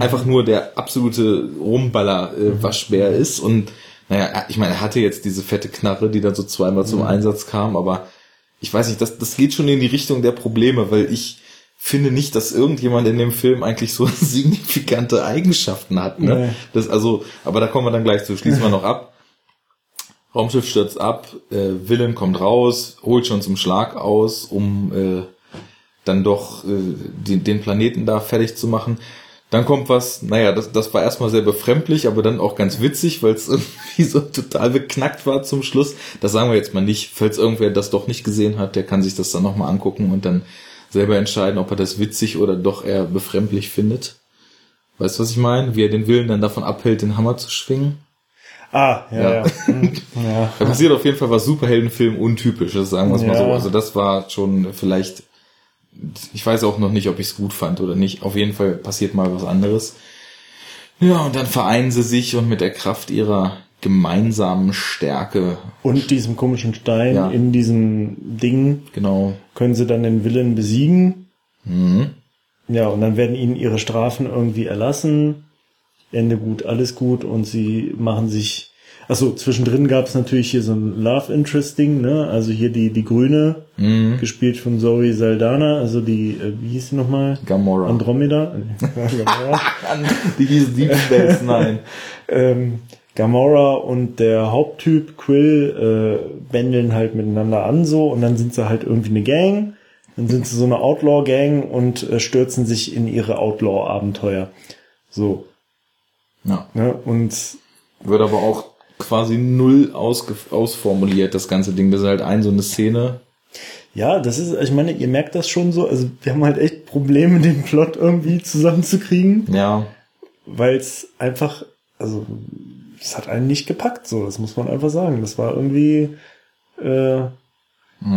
einfach nur der absolute Rumballer-Waschbär ist. Und naja, ich meine, er hatte jetzt diese fette Knarre, die dann so zweimal zum Einsatz kam, aber ich weiß nicht, das, das geht schon in die Richtung der Probleme, weil ich finde nicht, dass irgendjemand in dem Film eigentlich so [LAUGHS] signifikante Eigenschaften hat. Ne? Nee. Das also, aber da kommen wir dann gleich zu. Schließen wir noch ab. Raumschiff stürzt ab, äh, Villain kommt raus, holt schon zum Schlag aus, um äh, dann doch äh, den, den Planeten da fertig zu machen. Dann kommt was, naja, das, das war erstmal sehr befremdlich, aber dann auch ganz witzig, weil es [LAUGHS] irgendwie so total beknackt war zum Schluss. Das sagen wir jetzt mal nicht. Falls irgendwer das doch nicht gesehen hat, der kann sich das dann nochmal angucken und dann selber entscheiden, ob er das witzig oder doch eher befremdlich findet. Weißt du, was ich meine? Wie er den Willen dann davon abhält, den Hammer zu schwingen. Ah, ja, Ja. ja. [LAUGHS] Hm, ja. Da passiert auf jeden Fall was Superheldenfilm untypisches, sagen wir es mal Ja. so. Also das war schon vielleicht, ich weiß auch noch nicht, ob ich es gut fand oder nicht. Auf jeden Fall passiert mal was anderes. Ja, und dann vereinen sie sich und mit der Kraft ihrer gemeinsamen Stärke, Und diesem komischen Stein Ja. in diesem Ding genau, können sie dann den Willen besiegen. mhm. Ja, und dann werden ihnen ihre Strafen irgendwie erlassen. Ende gut, alles gut. Und sie machen sich. Achso, zwischendrin gab es natürlich hier so ein Love Interesting, ne? Also hier die, die Grüne, Mhm. gespielt von Zoe Saldana, also die, äh, wie hieß sie nochmal? Gamora. Andromeda? [LAUGHS] Gamora. Die hieß Deep Space Nine. [LAUGHS] ähm, Gamora und der Haupttyp Quill äh, bändeln halt miteinander an so und dann sind sie halt irgendwie eine Gang. Dann sind sie so eine Outlaw-Gang und äh, stürzen sich in ihre Outlaw-Abenteuer. So. Ja. Ne? Und Wird aber auch quasi null ausge ausformuliert, das ganze Ding. Das ist halt ein so eine Szene. ja, das ist, ich meine, ihr merkt das schon so, also wir haben halt echt Probleme, den Plot irgendwie zusammenzukriegen, Ja. weil es einfach, also es hat einen nicht gepackt, so, das muss man einfach sagen. Das war irgendwie, äh,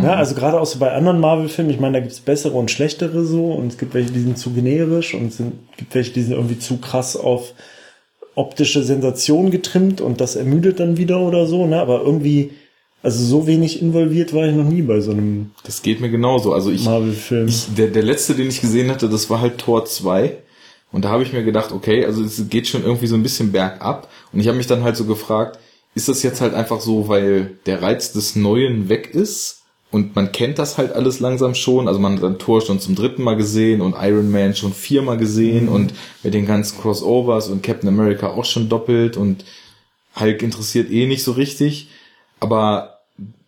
Ja, also gerade auch so bei anderen Marvel-Filmen, ich meine, da gibt's bessere und schlechtere so und es gibt welche, die sind zu generisch und es sind, gibt welche, die sind irgendwie zu krass auf optische Sensation getrimmt und das ermüdet dann wieder oder so, ne? Aber irgendwie, also so wenig involviert war ich noch nie bei so einem Das geht mir genauso. Also ich, Marvel-Film. ich der, der letzte, den ich gesehen hatte, das war halt Tor 2. Und da habe ich mir gedacht, okay, also es geht schon irgendwie so ein bisschen bergab. Und ich habe mich dann halt so gefragt, ist das jetzt halt einfach so, weil der Reiz des Neuen weg ist? Und man kennt das halt alles langsam schon. Also man hat dann Thor schon zum dritten Mal gesehen und Iron Man schon viermal gesehen und mit den ganzen Crossovers und Captain America auch schon doppelt und Hulk interessiert eh nicht so richtig. Aber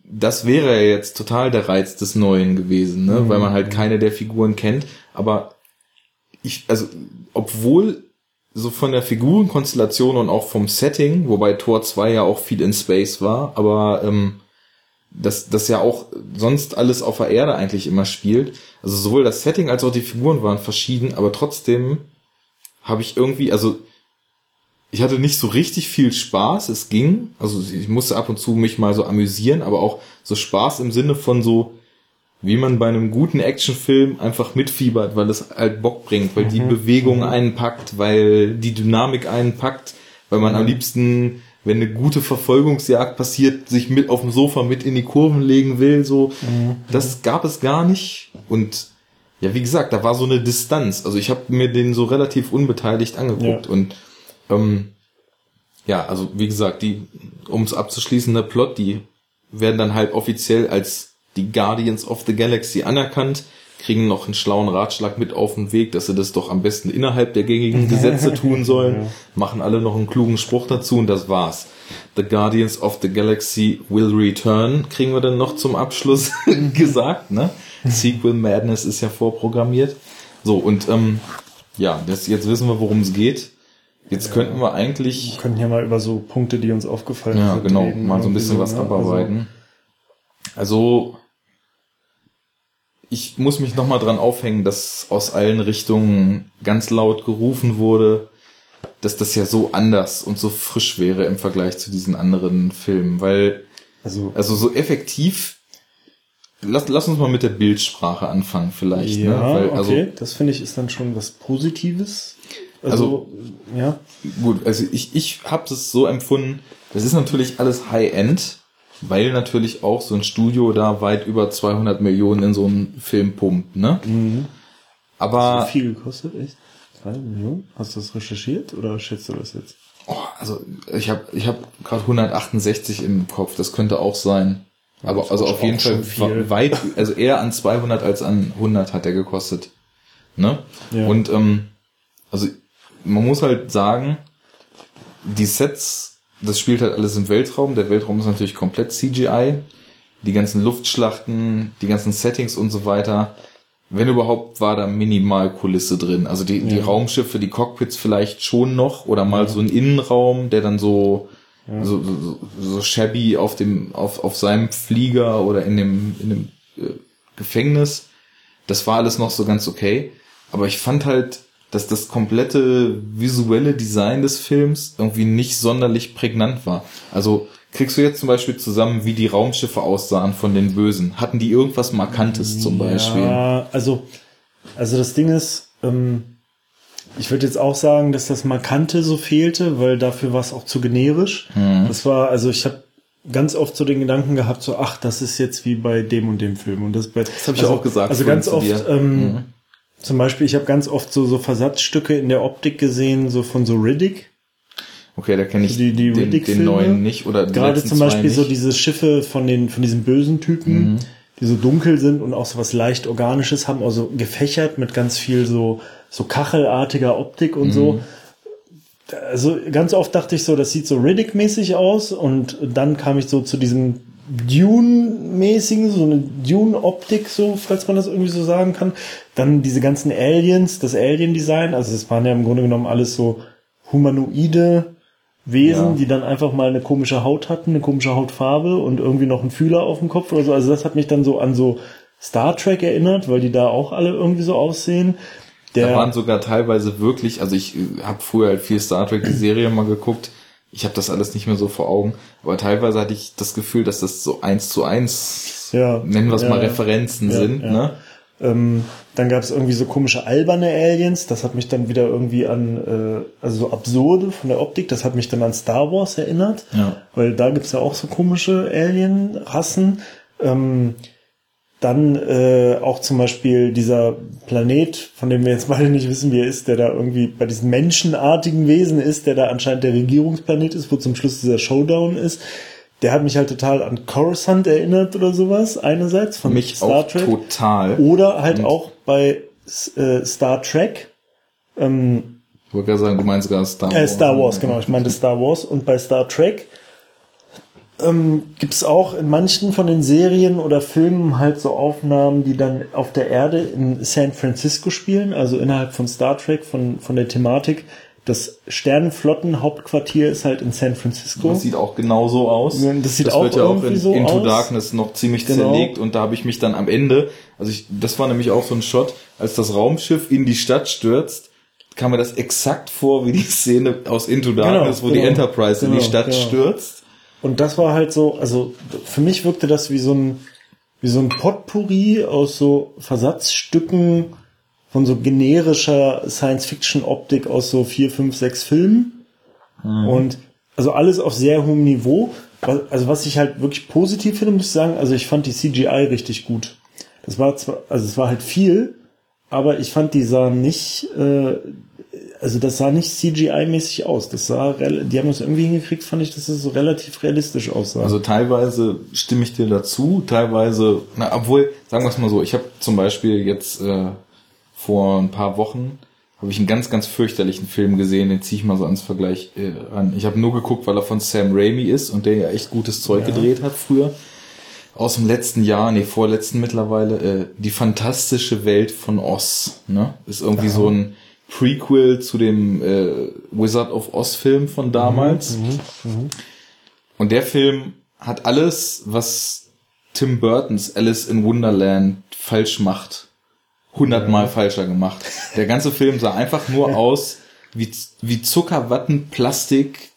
das wäre ja jetzt total der Reiz des Neuen gewesen, ne? weil man halt keine der Figuren kennt. Aber ich, also, obwohl so von der Figurenkonstellation und auch vom Setting, wobei Tor 2 ja auch viel in Space war, aber ähm, das, das ja auch sonst alles auf der Erde eigentlich immer spielt. Also sowohl das Setting als auch die Figuren waren verschieden, aber trotzdem habe ich irgendwie, also ich hatte nicht so richtig viel Spaß, es ging, also ich musste ab und zu mich mal so amüsieren, aber auch so Spaß im Sinne von so, wie man bei einem guten Actionfilm einfach mitfiebert, weil es halt Bock bringt, weil die Bewegung einen packt, weil die Dynamik einen packt, weil man am liebsten, wenn eine gute Verfolgungsjagd passiert, sich mit auf dem Sofa mit in die Kurven legen will, so. Das gab es gar nicht und ja, wie gesagt, da war so eine Distanz. Also ich habe mir den so relativ unbeteiligt angeguckt Ja. und ähm, ja, also wie gesagt, die, um es abzuschließen, der Plot, die werden dann halt offiziell als die Guardians of the Galaxy anerkannt, kriegen noch einen schlauen Ratschlag mit auf den Weg, dass sie das doch am besten innerhalb der gängigen Gesetze [LAUGHS] tun sollen, machen alle noch einen klugen Spruch dazu und das war's. The Guardians of the Galaxy will return, kriegen wir dann noch zum Abschluss [LAUGHS] gesagt, ne? Sequel Madness ist ja vorprogrammiert. So, und ähm, ja, das, jetzt wissen wir, worum es geht. Jetzt könnten wir eigentlich Wir können hier mal über so Punkte, die uns aufgefallen ja, sind. genau, reden, mal so ein bisschen was ne? abarbeiten. Also, ich muss mich nochmal dran aufhängen, dass aus allen Richtungen ganz laut gerufen wurde, dass das ja so anders und so frisch wäre im Vergleich zu diesen anderen Filmen, weil, Also, also so effektiv, lass, lass uns mal mit der Bildsprache anfangen vielleicht, ja, ne? Weil, also, okay, das finde ich ist dann schon was Positives. Also, ja, Gut, also ich, ich habe es so empfunden, das ist natürlich alles High-End, weil natürlich auch so ein Studio da weit über 200 Millionen in so einen Film pumpt, ne? Aber, so viel gekostet, echt? Drei Millionen? Hast du das recherchiert oder schätzt du das jetzt? oh, also ich habe ich hab gerade 168 im Kopf, das könnte auch sein. Aber das also auf jeden Fall viel. weit, also eher an 200 als an 100 hat er gekostet. Ne? Ja. Und ähm, also man muss halt sagen, die Sets das spielt halt alles im Weltraum. Der Weltraum ist natürlich komplett CGI. Die ganzen Luftschlachten, die ganzen Settings und so weiter. Wenn überhaupt, war da minimal Kulisse drin. Also die, die Raumschiffe, die Cockpits vielleicht schon noch oder mal so ein Innenraum, der dann so, so, so, so shabby auf dem, auf, auf seinem Flieger oder in dem, in dem äh, Gefängnis. Das war alles noch so ganz okay. Aber ich fand halt, dass das komplette visuelle Design des Films irgendwie nicht sonderlich prägnant war. Also kriegst du jetzt zum Beispiel zusammen, wie die Raumschiffe aussahen von den Bösen? Hatten die irgendwas Markantes zum Beispiel? Ja, also, also das Ding ist, ähm, ich würde jetzt auch sagen, dass das Markante so fehlte, weil dafür war es auch zu generisch. Mhm. Das war, also ich habe ganz oft so den Gedanken gehabt, so, ach, das ist jetzt wie bei dem und dem Film. Und das, bei, das hab ich auch gesagt Also ganz oft, ähm, Mhm. Zum Beispiel, ich habe ganz oft so, so Versatzstücke in der Optik gesehen, so von so Riddick. Okay, da kenne ich Die- die den, den neuen nicht oder die Gerade zum Beispiel so. Mhm. diese Schiffe von den, von diesen bösen Typen, die so dunkel sind und auch so was leicht Organisches haben, also gefächert mit ganz viel so, so kachelartiger Optik und Mhm. so. Also ganz oft dachte ich so, das sieht so Riddick-mäßig aus und dann kam ich so zu diesem Dune-mäßigen, so eine Dune-Optik, so, falls man das irgendwie so sagen kann. Dann diese ganzen Aliens, das Alien-Design, also es waren ja im Grunde genommen alles so humanoide Wesen, Ja. die dann einfach mal eine komische Haut hatten, eine komische Hautfarbe und irgendwie noch einen Fühler auf dem Kopf oder so. Also das hat mich dann so an so Star Trek erinnert, weil die da auch alle irgendwie so aussehen. Der, Da waren sogar teilweise wirklich, also ich habe früher halt viel Star Trek die Serie mal geguckt. Ich habe das alles nicht mehr so vor Augen, aber teilweise hatte ich das Gefühl, dass das so eins zu eins, Ja. nennen wir es Ja, mal. Referenzen Ja, sind. Ne? Ähm, dann gab es irgendwie so komische alberne Aliens. Das hat mich dann wieder irgendwie an, äh, also so absurde von der Optik. Das hat mich dann an Star Wars erinnert. Weil da gibt's ja auch so komische Alien-Rassen. Ähm, dann äh, auch zum Beispiel dieser Planet, von dem wir jetzt beide nicht wissen, wie er ist, der da irgendwie bei diesen menschenartigen Wesen ist, der da anscheinend der Regierungsplanet ist, wo zum Schluss dieser Showdown ist. Der hat mich halt total an Coruscant erinnert oder sowas, einerseits von Mich Star auch Trek. total. Oder halt Und- auch bei äh, Star Trek. Ähm, Ich wollte gerade sagen, du meinst sogar Star Wars. äh, Star Wars, genau. Ich meinte Star Wars. Und bei Star Trek ähm, gibt's auch in manchen von den Serien oder Filmen halt so Aufnahmen, die dann auf der Erde in San Francisco spielen, also innerhalb von Star Trek, von, von der Thematik. Das Sternenflotten-Hauptquartier ist halt in San Francisco. Das sieht auch genauso aus. Das sieht auch wird ja auch in so Into aus. Darkness noch ziemlich Genau. zerlegt und da habe ich mich dann am Ende, also ich, das war nämlich auch so ein Shot, als das Raumschiff in die Stadt stürzt, kam mir das exakt vor wie die Szene aus Into Darkness, wo die genau. Enterprise in die Genau, Stadt genau. stürzt. Und das war halt so, also für mich wirkte das wie so ein, wie so ein Potpourri aus so Versatzstücken von so generischer Science-Fiction-Optik aus so vier, fünf, sechs Filmen. Und also alles auf sehr hohem Niveau. Also was ich halt wirklich positiv finde, muss ich sagen, also ich fand die CGI richtig gut. Das war zwar, also es war halt viel, aber ich fand, die sahen nicht, äh, also das sah nicht CGI-mäßig aus. Das sah, die haben das irgendwie hingekriegt, fand ich, dass es so relativ realistisch aussah. Also teilweise stimme ich dir dazu, teilweise, na, obwohl, sagen wir es mal so, ich habe zum Beispiel jetzt äh, vor ein paar Wochen habe ich einen ganz, ganz fürchterlichen Film gesehen, den ziehe ich mal so ans Vergleich äh, ran. Ich habe nur geguckt, weil er von Sam Raimi ist und der ja echt gutes Zeug gedreht hat früher. Aus dem letzten Jahr, nee, vorletzten mittlerweile, äh, die fantastische Welt von Oz, ne? Ist irgendwie so ein Prequel zu dem äh, Wizard of Oz Film von damals. Und der Film hat alles, was Tim Burtons Alice in Wonderland falsch macht, hundertmal falscher gemacht. Der ganze Film sah einfach nur aus wie, wie Zuckerwatten, Plastik,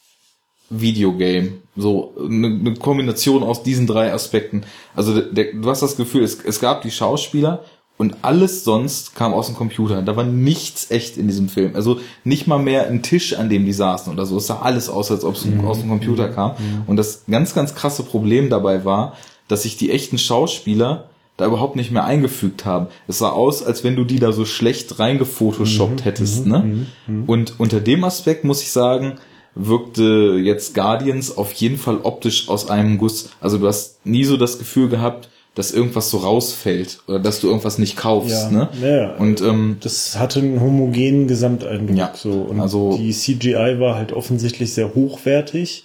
Videogame. So eine, eine Kombination aus diesen drei Aspekten. Also der, du hast das Gefühl, es, es gab die Schauspieler und alles sonst kam aus dem Computer. Da war nichts echt in diesem Film. Also nicht mal mehr ein Tisch, an dem die saßen oder so. Es sah alles aus, als ob es aus dem Computer kam. Und das ganz, ganz krasse Problem dabei war, dass sich die echten Schauspieler da überhaupt nicht mehr eingefügt haben. Es sah aus, als wenn du die da so schlecht reingefotoshoppt hättest, ne? Und unter dem Aspekt muss ich sagen, wirkte jetzt Guardians auf jeden Fall optisch aus einem Guss. Also du hast nie so das Gefühl gehabt, dass irgendwas so rausfällt oder dass du irgendwas nicht kaufst, Ja, ne? ja. Und ähm, das hatte einen homogenen Gesamteindruck. Ja, so. Und also- die CGI war halt offensichtlich sehr hochwertig.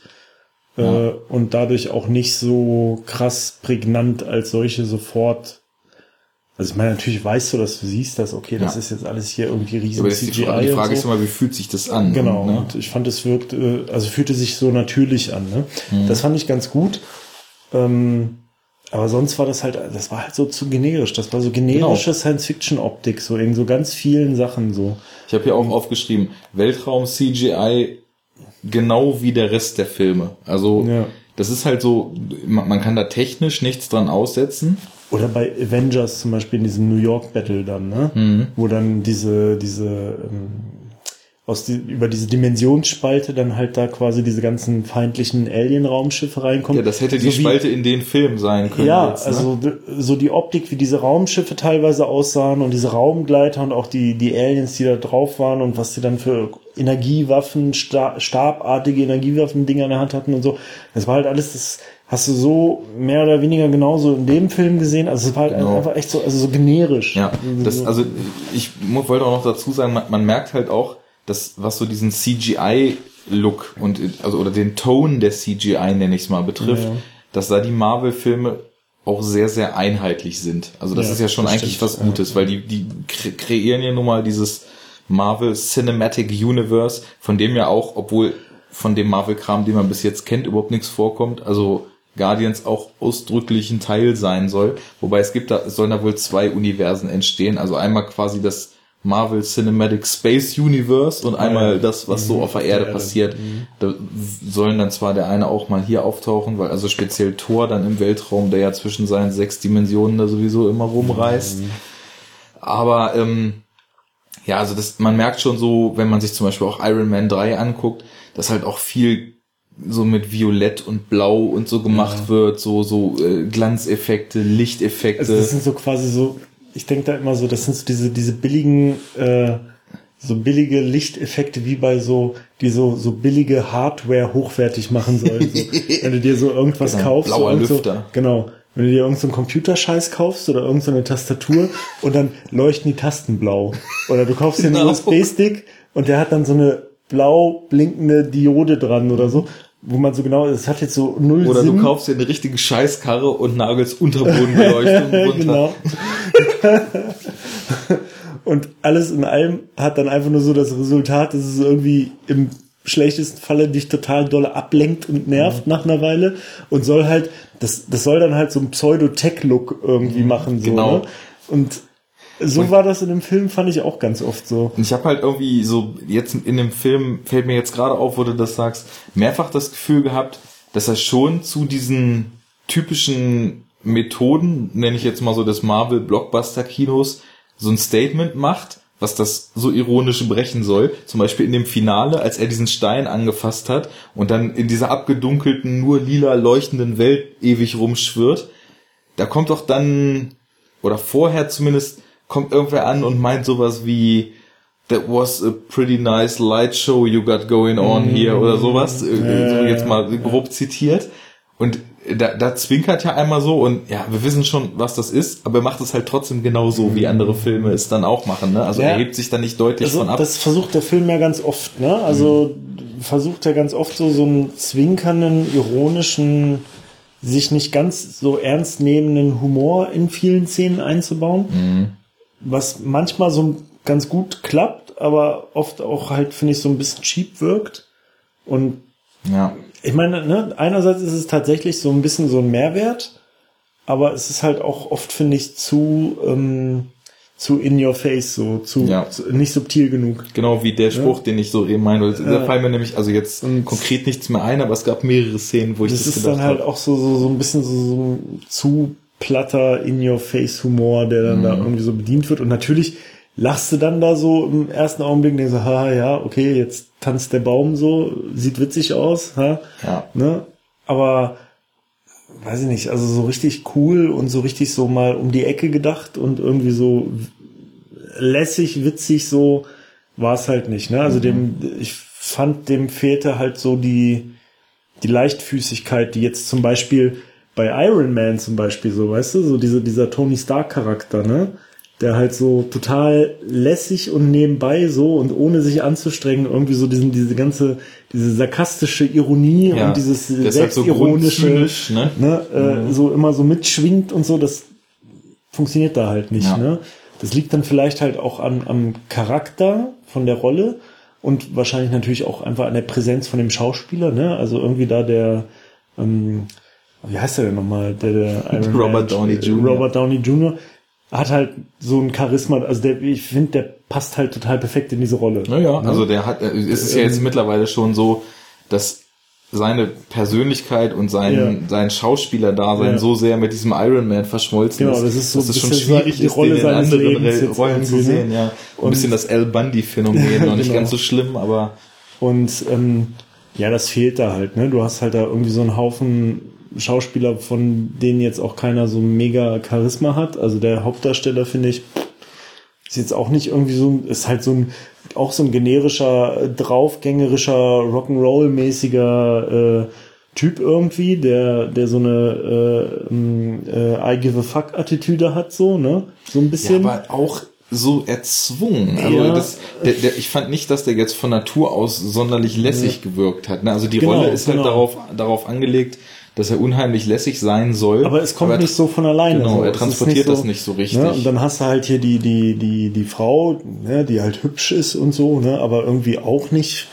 äh, und dadurch auch nicht so krass prägnant als solche sofort. Also ich meine, natürlich weißt du, dass du siehst, dass okay, das Ja. ist jetzt alles hier irgendwie riesen Aber ist die, Frage- die und Frage so. ist immer, wie fühlt sich das an? Genau, Ne? und ich fand, es wirkt, äh, also fühlte sich so natürlich an. Ne? Mhm. Das fand ich ganz gut. Ähm, aber sonst war das halt, das war halt so zu generisch. Das war so generische Genau. Science-Fiction-Optik, so in so ganz vielen Sachen so. Ich habe hier auch aufgeschrieben, Weltraum CGI genau wie der Rest der Filme. Also Ja. das ist halt so, man, man kann da technisch nichts dran aussetzen. Oder bei Avengers zum Beispiel in diesem New York Battle dann, ne? Mhm. Wo dann diese, diese, ähm, aus die, über diese Dimensionsspalte dann halt da quasi diese ganzen feindlichen Alien-Raumschiffe reinkommen. Ja, das hätte die So wie- Spalte in den Film sein können. Ja, jetzt, ne? also so die Optik, wie diese Raumschiffe teilweise aussahen und diese Raumgleiter und auch die, die Aliens, die da drauf waren und was sie dann für Energiewaffen, sta stabartige Energiewaffen-Dinger in der Hand hatten und so. Das war halt alles, das hast du so mehr oder weniger genauso in dem Film gesehen. Also es war halt Genau. einfach echt so, also so generisch. Ja, das, also ich wollte auch noch dazu sagen, man, man merkt halt auch, dass was so diesen CGI-Look und also oder den Tone der CGI, nenne ich es mal, betrifft, Ja. dass da die Marvel-Filme auch sehr, sehr einheitlich sind. Also das Ja, ist ja schon das eigentlich stimmt, was Gutes, weil die, die kre kreieren ja nun mal dieses Marvel Cinematic Universe, von dem ja auch, obwohl von dem Marvel-Kram, den man bis jetzt kennt, überhaupt nichts vorkommt. Also Guardians auch ausdrücklich ein Teil sein soll. Wobei es gibt da, es sollen da wohl zwei Universen entstehen. Also einmal quasi das Marvel Cinematic Space Universe und einmal ja. das, was so Mhm, auf der Erde der Erde. passiert. Da sollen dann zwar der eine auch mal hier auftauchen, weil also speziell Thor dann im Weltraum, der ja zwischen seinen sechs Dimensionen da sowieso immer rumreist. Aber ähm, ja, also das, man merkt schon so, wenn man sich zum Beispiel auch Iron Man 3 anguckt, dass halt auch viel so mit Violett und Blau und so gemacht wird, so so äh, Glanzeffekte, Lichteffekte. Also das sind so quasi so, ich denke da immer so, das sind so diese, diese billigen, äh, so billige Lichteffekte wie bei so, die so, so billige Hardware hochwertig machen sollen. So, [LAUGHS] wenn du dir so irgendwas Genau, kaufst. blauer so Lüfter. So, genau. Wenn du dir irgendeinen so Computerscheiß kaufst oder irgendeine so Tastatur und dann leuchten die Tasten blau. Oder du kaufst dir einen [LAUGHS] Genau. USB-Stick und der hat dann so eine blau blinkende Diode dran oder so, wo man so genau, es hat jetzt so null Oder Sinn. du kaufst dir eine richtige Scheißkarre und nagelst Unterbodenbeleuchtung [LAUGHS] runter. genau. Und alles in allem hat dann einfach nur so das Resultat, dass es irgendwie im schlechtesten Falle dich total doll ablenkt und nervt nach einer Weile und soll halt, das, das soll dann halt so ein Pseudo-Tech-Look irgendwie machen, so, genau. ne? Und so war das in dem Film, fand ich auch ganz oft so. Und ich habe halt irgendwie so, jetzt in dem Film fällt mir jetzt gerade auf, wo du das sagst, mehrfach das Gefühl gehabt, dass er schon zu diesen typischen Methoden, nenne ich jetzt mal so des Marvel-Blockbuster-Kinos, so ein Statement macht, was das so ironisch brechen soll. Zum Beispiel in dem Finale, als er diesen Stein angefasst hat und dann in dieser abgedunkelten, nur lila leuchtenden Welt ewig rumschwirrt. Da kommt doch dann, oder vorher zumindest, kommt irgendwer an und meint sowas wie, that was a pretty nice light show you got going on here oder sowas. Äh, So jetzt mal grob zitiert. Und da, da zwinkert ja einmal so und ja, wir wissen schon, was das ist, aber er macht es halt trotzdem genauso, wie andere Filme es dann auch machen. Ne? Also Ja. er hebt sich da nicht deutlich Also, von ab. das versucht der Film ja ganz oft, ne? Also versucht er ganz oft so, so einen zwinkernden, ironischen, sich nicht ganz so ernst nehmenden Humor in vielen Szenen einzubauen. Was manchmal so ganz gut klappt, aber oft auch halt, finde ich, so ein bisschen cheap wirkt. Und ja. Ich meine, ne, einerseits ist es tatsächlich so ein bisschen so ein Mehrwert, aber es ist halt auch oft, finde ich, zu, ähm, zu in your face, so, zu, Ja. zu nicht subtil genug. Genau wie der Spruch, den ich so eben meine. Da Ja. fallen mir nämlich, also jetzt Und- konkret nichts mehr ein, aber es gab mehrere Szenen, wo ich Das das, ist dann halt habe. auch so, so, so ein bisschen so, so ein zu platter In-Your-Face-Humor, der dann Mhm. da irgendwie so bedient wird. Und natürlich lachst du dann da so im ersten Augenblick und denkst so, ha, ja, okay, jetzt tanzt der Baum so, sieht witzig aus, ha, Ja. ne? Aber, weiß ich nicht, also so richtig cool und so richtig so mal um die Ecke gedacht und irgendwie so lässig, witzig so war es halt nicht, ne? Also dem, ich fand, dem fehlte halt so die, die Leichtfüßigkeit, die jetzt zum Beispiel bei Iron Man zum Beispiel so, weißt du, so diese, dieser Tony Stark Charakter, ne? Der halt so total lässig und nebenbei so und ohne sich anzustrengen irgendwie so diesen diese ganze diese sarkastische Ironie Ja, und dieses so selbstironische grundzynisch, ne? ne, äh, so immer so mitschwingt und so das funktioniert da halt nicht Ja. ne das liegt dann vielleicht halt auch an, am Charakter von der Rolle und wahrscheinlich natürlich auch einfach an der Präsenz von dem Schauspieler ne also irgendwie da der ähm, wie heißt der denn nochmal der, der [LAUGHS] Iron Robert Man, Downey äh, Jr.. Robert Downey Jr. hat halt so ein Charisma, also der, ich finde, der passt halt total perfekt in diese Rolle. Naja, Ne? also der hat, äh, es ist ja jetzt mittlerweile schon so, dass seine Persönlichkeit und sein, Ja. sein Schauspielerdasein Ja. so sehr mit diesem Iron Man verschmolzen Genau, ist, das ist so dass es schon ein schwierig die ist, Rolle den in anderen Lebens Rollen zu ne? sehen, ja. Ein Und- bisschen das Al Bundy-Phänomen, [LAUGHS] noch nicht Genau. ganz so schlimm, aber Und ähm, ja, das fehlt da halt. Ne? Du hast halt da irgendwie so einen Haufen Schauspieler, von denen jetzt auch keiner so mega Charisma hat. Also der Hauptdarsteller, finde ich, ist jetzt auch nicht irgendwie so, ist halt so ein, auch so ein generischer, draufgängerischer, Rock'n'Roll-mäßiger äh, Typ irgendwie, der, der so eine äh, ähm, äh, I give a fuck Attitüde hat, so, ne? So ein ja, bisschen. aber auch so erzwungen. Also Ja. das, der, der, ich fand nicht, dass der jetzt von Natur aus sonderlich lässig gewirkt hat. Ne? Also die Genau, Rolle ist genau. halt darauf, darauf angelegt, dass er unheimlich lässig sein soll. Aber es kommt er- nicht so von alleine. Genau, so. er Es ist transportiert das nicht so richtig. Ne? Und dann hast du halt hier die, die, die, die Frau, ne, die halt hübsch ist und so, ne, aber irgendwie auch nicht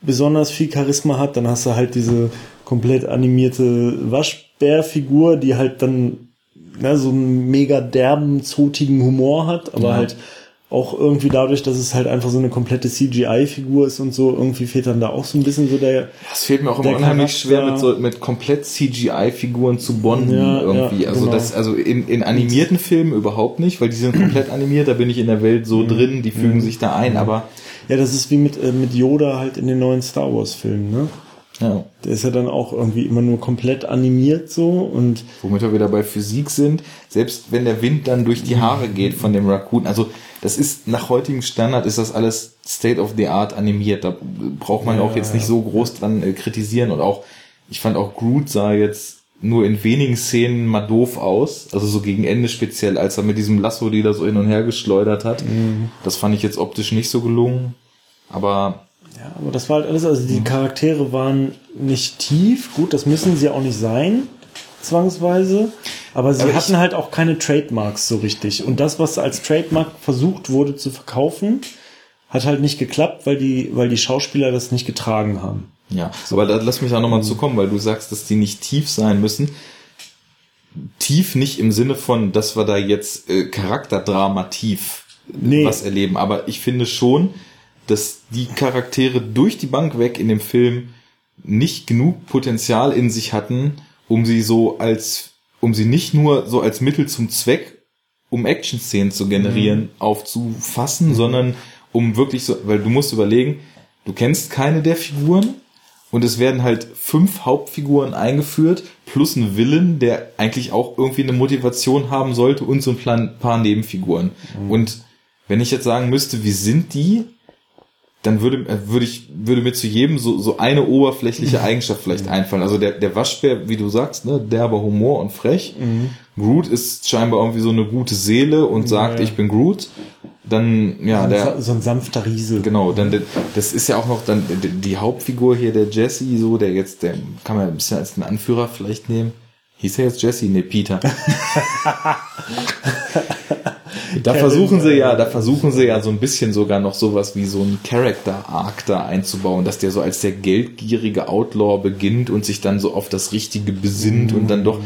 besonders viel Charisma hat. Dann hast du halt diese komplett animierte Waschbärfigur, die halt dann ne, so einen mega derben, zotigen Humor hat, aber Ja. halt auch irgendwie dadurch, dass es halt einfach so eine komplette CGI-Figur ist und so, irgendwie fehlt dann da auch so ein bisschen so der, Es fehlt mir auch immer unheimlich schwer, mit, so, mit komplett CGI-Figuren zu bonden Ja, irgendwie. ja, also genau. das, also in, in animierten Filmen überhaupt nicht, weil die sind komplett animiert, da bin ich in der Welt Mhm. so drin, die fügen sich da ein, aber ja, das ist wie mit, äh, mit Yoda halt in den neuen Star Wars-Filmen, ne? Ja, Der ist ja dann auch irgendwie immer nur komplett animiert so und womit wir wieder bei Physik sind, selbst wenn der Wind dann durch die Haare geht von dem Raccoon, also das ist nach heutigem Standard ist das alles State of the Art animiert, da braucht man Ja, auch jetzt nicht so groß dran äh, kritisieren und auch, ich fand auch Groot sah jetzt nur in wenigen Szenen mal doof aus, also so gegen Ende speziell, als er mit diesem Lasso die da so hin und her geschleudert hat. Mhm. Das fand ich jetzt optisch nicht so gelungen, aber ja, aber das war halt alles, also die Charaktere waren nicht tief, gut, das müssen sie auch nicht sein, zwangsweise, aber sie Aber hatten halt auch keine Trademarks so richtig und das, was als Trademark versucht wurde zu verkaufen, hat halt nicht geklappt, weil die, weil die Schauspieler das nicht getragen haben. Ja, aber da lass mich da nochmal zu kommen, weil du sagst, dass die nicht tief sein müssen. Tief nicht im Sinne von, dass wir da jetzt äh, Charakterdrama tief Nee. was erleben, aber ich finde schon, dass die Charaktere durch die Bank weg in dem Film nicht genug Potenzial in sich hatten, um sie so als, um sie nicht nur so als Mittel zum Zweck, um Action-Szenen zu generieren, aufzufassen, sondern um wirklich so, weil du musst überlegen, du kennst keine der Figuren und es werden halt fünf Hauptfiguren eingeführt, plus ein Villain, der eigentlich auch irgendwie eine Motivation haben sollte und so ein paar Nebenfiguren. Und wenn ich jetzt sagen müsste, wie sind die, dann würde, äh, würde ich, würde mir zu jedem so, so eine oberflächliche Eigenschaft vielleicht einfallen. Also der, der Waschbär, wie du sagst, ne, derber Humor und frech. Groot ist scheinbar irgendwie so eine gute Seele und sagt, Ja. ich bin Groot. Dann, ja, der, so ein sanfter Riese. Genau, dann das ist ja auch noch dann die- Hauptfigur hier, der Jesse, so, der jetzt, der kann man ein bisschen als einen Anführer vielleicht nehmen. Hieß er jetzt Jesse? Nee, Peter. [LAUGHS] da versuchen sie ja, da versuchen sie ja so ein bisschen sogar noch sowas wie so ein Character Arc da einzubauen, dass der so als der geldgierige Outlaw beginnt und sich dann so auf das Richtige besinnt und dann doch,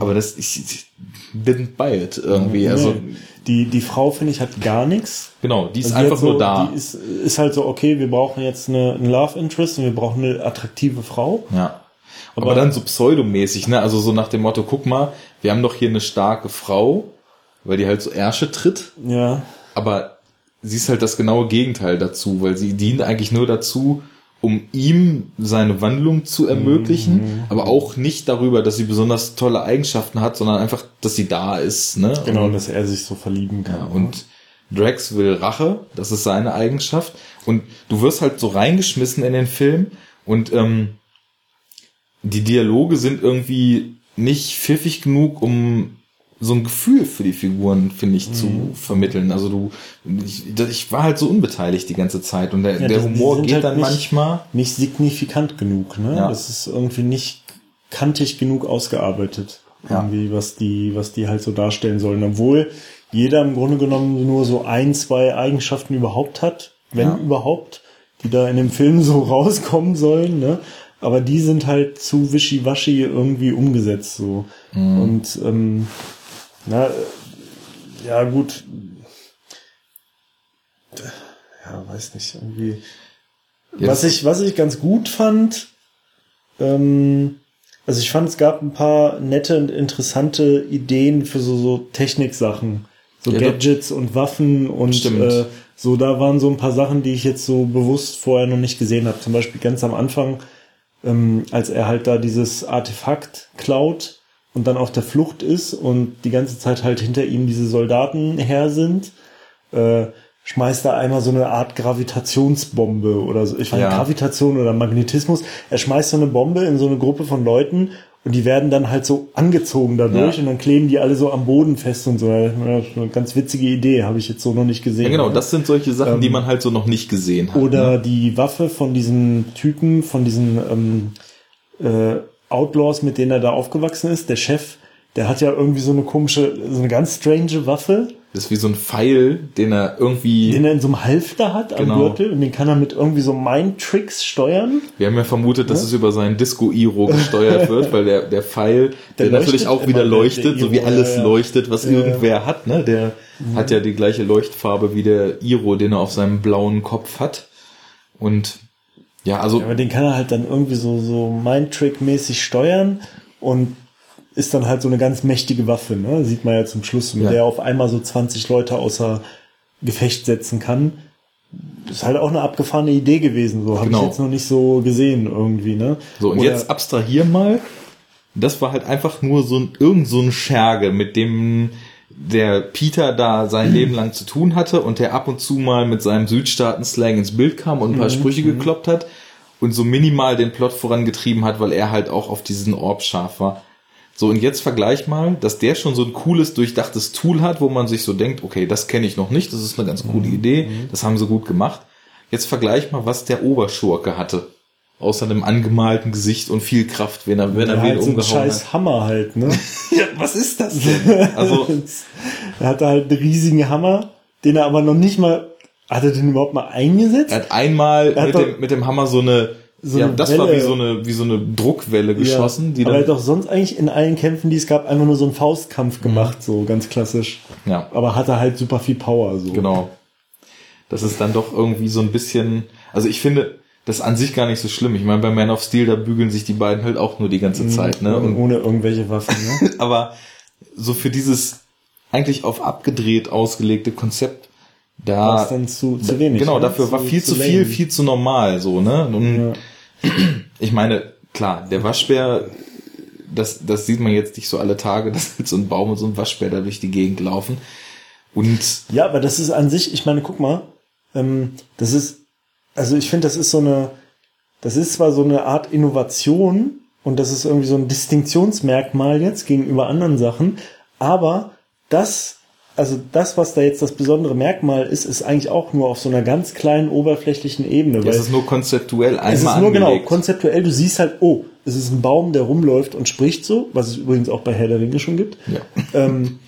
aber das, ich, ich didn't buy it irgendwie, also, Nee. die, die Frau, finde ich, hat gar nichts. genau, die ist Also die einfach hat so, nur da. Die ist, ist halt so, okay, wir brauchen jetzt eine, einen Love Interest und wir brauchen eine attraktive Frau. Ja. Aber, Aber- dann so pseudomäßig, ne? Also so nach dem Motto, guck mal, wir haben doch hier eine starke Frau, weil die halt so Ärsche tritt, Ja. aber sie ist halt das genaue Gegenteil dazu, weil sie dient eigentlich nur dazu, um ihm seine Wandlung zu ermöglichen, aber auch nicht darüber, dass sie besonders tolle Eigenschaften hat, sondern einfach, dass sie da ist, ne? Genau, Und, dass er sich so verlieben kann. ja, und Drax will Rache, das ist seine Eigenschaft. Und du wirst halt so reingeschmissen in den Film und ähm, die Dialoge sind irgendwie nicht pfiffig genug, um so ein Gefühl für die Figuren, finde ich, zu Mhm. vermitteln. Also du, ich, ich war halt so unbeteiligt die ganze Zeit und der, Ja, der die- Humor geht halt dann nicht- manchmal. Nicht signifikant genug, ne? Ja. Das ist irgendwie nicht kantig genug ausgearbeitet. Ja. Irgendwie, was die, was die halt so darstellen sollen. Obwohl jeder im Grunde genommen nur so ein, zwei Eigenschaften überhaupt hat, wenn Ja. überhaupt, die da in dem Film so [LAUGHS] rauskommen sollen, ne? Aber die sind halt zu wischiwaschi irgendwie umgesetzt, so. Mhm. Und, ähm, na, äh, ja, gut. Ja, weiß nicht, irgendwie. Ja, was ich, was ich ganz gut fand, ähm, also ich fand, es gab ein paar nette und interessante Ideen für so, so Techniksachen. So Ja, Gadgets und Waffen und Stimmt. äh, so, da waren so ein paar Sachen, die ich jetzt so bewusst vorher noch nicht gesehen habe. Zum Beispiel ganz am Anfang, ähm, als er halt da dieses Artefakt klaut und dann auf der Flucht ist und die ganze Zeit halt hinter ihm diese Soldaten her sind, äh, schmeißt er einmal so eine Art Gravitationsbombe oder so. Ich fand Ja. Gravitation oder Magnetismus. Er schmeißt so eine Bombe in so eine Gruppe von Leuten und die werden dann halt so angezogen dadurch Ja. und dann kleben die alle so am Boden fest und so. Eine ganz witzige Idee, habe ich jetzt so noch nicht gesehen. Ja, genau, das sind solche Sachen, Ähm, die man halt so noch nicht gesehen hat. Oder ne? die Waffe von diesen Typen, von diesen ähm, äh, Outlaws, mit denen er da aufgewachsen ist. Der Chef, der hat ja irgendwie so eine komische, so eine ganz strange Waffe, Das ist wie so ein Pfeil, den er irgendwie. den er in so einem Halfter hat am Genau. Gürtel und den kann er mit irgendwie so Mind-Tricks steuern. Wir haben ja vermutet, dass es über seinen Disco-Iro gesteuert wird, weil der, der Pfeil, [LAUGHS] der, Der natürlich auch wieder leuchtet, so wie alles ja, ja. leuchtet, was Ja, Mhm. ja. irgendwer hat, ne? Der hat ja die gleiche Leuchtfarbe wie der Iro, den er auf seinem blauen Kopf hat. Und ja, also Aber den kann er halt dann irgendwie so, so Mind-Trick-mäßig steuern und ist dann halt so eine ganz mächtige Waffe, ne? Sieht man ja zum Schluss, mit Ja. der er auf einmal so 20 Leute außer Gefecht setzen kann. Ist halt auch eine abgefahrene Idee gewesen, so habe Genau. ich jetzt noch nicht so gesehen irgendwie, ne? So, und Oder- jetzt abstrahier mal. Das war halt einfach nur so ein, irgend so ein Scherge, mit dem der Peter da sein Leben lang zu tun hatte und der ab und zu mal mit seinem Südstaaten-Slang ins Bild kam und ein paar Sprüche gekloppt hat und so minimal den Plot vorangetrieben hat, weil er halt auch auf diesen Orb scharf war. So, und jetzt vergleich mal, dass der schon so ein cooles, durchdachtes Tool hat, wo man sich so denkt, okay, das kenne ich noch nicht, das ist eine ganz coole Idee, das haben sie gut gemacht. Jetzt vergleich mal, was der Oberschurke hatte. Außer einem angemalten Gesicht und viel Kraft, wenn er, wenn er er hat wen so einen umgehauen scheiß hat. Hammer halt, ne? [LAUGHS] Ja, was ist das denn? Also, [LAUGHS] er hatte halt einen riesigen Hammer, den er aber noch nicht mal, hat er den überhaupt mal eingesetzt? er hat einmal hat mit, dem, mit dem Hammer so eine, So ja, eine das war Welle. wie so eine, wie so eine Druckwelle geschossen, die aber er dann, hat doch sonst eigentlich in allen Kämpfen, die es gab, einfach nur so einen Faustkampf gemacht, so ganz klassisch. ja, Aber hatte halt super viel Power, so. genau. Das ist dann doch irgendwie so ein bisschen, also ich finde, das ist an sich gar nicht so schlimm. Ich meine, bei Man of Steel, da bügeln sich die beiden halt auch nur die ganze Zeit, ne? Und ohne irgendwelche Waffen, ne? [LAUGHS] aber so für dieses eigentlich auf abgedreht ausgelegte Konzept, da War es dann zu, zu wenig. genau ne? dafür war viel zu, lame. viel, viel zu normal so ne. Und Ja. [CLEARS THROAT] ich meine klar, der Waschbär, das das sieht man jetzt nicht so alle Tage, [LAUGHS] dass jetzt so ein Baum und so ein Waschbär da durch die Gegend laufen. Und Ja, aber das ist an sich, ich meine, guck mal, ähm, das ist, also ich finde, das ist so eine, das ist zwar so eine Art Innovation und das ist irgendwie so ein Distinktionsmerkmal jetzt gegenüber anderen Sachen, aber das, also das, was da jetzt das besondere Merkmal ist, ist eigentlich auch nur auf so einer ganz kleinen oberflächlichen Ebene. es weil ist nur konzeptuell einmal es ist nur genau angelegt. konzeptuell, du siehst halt, oh, es ist ein Baum, der rumläuft und spricht so, was es übrigens auch bei Herr der Ringe schon gibt. Ja. Ähm,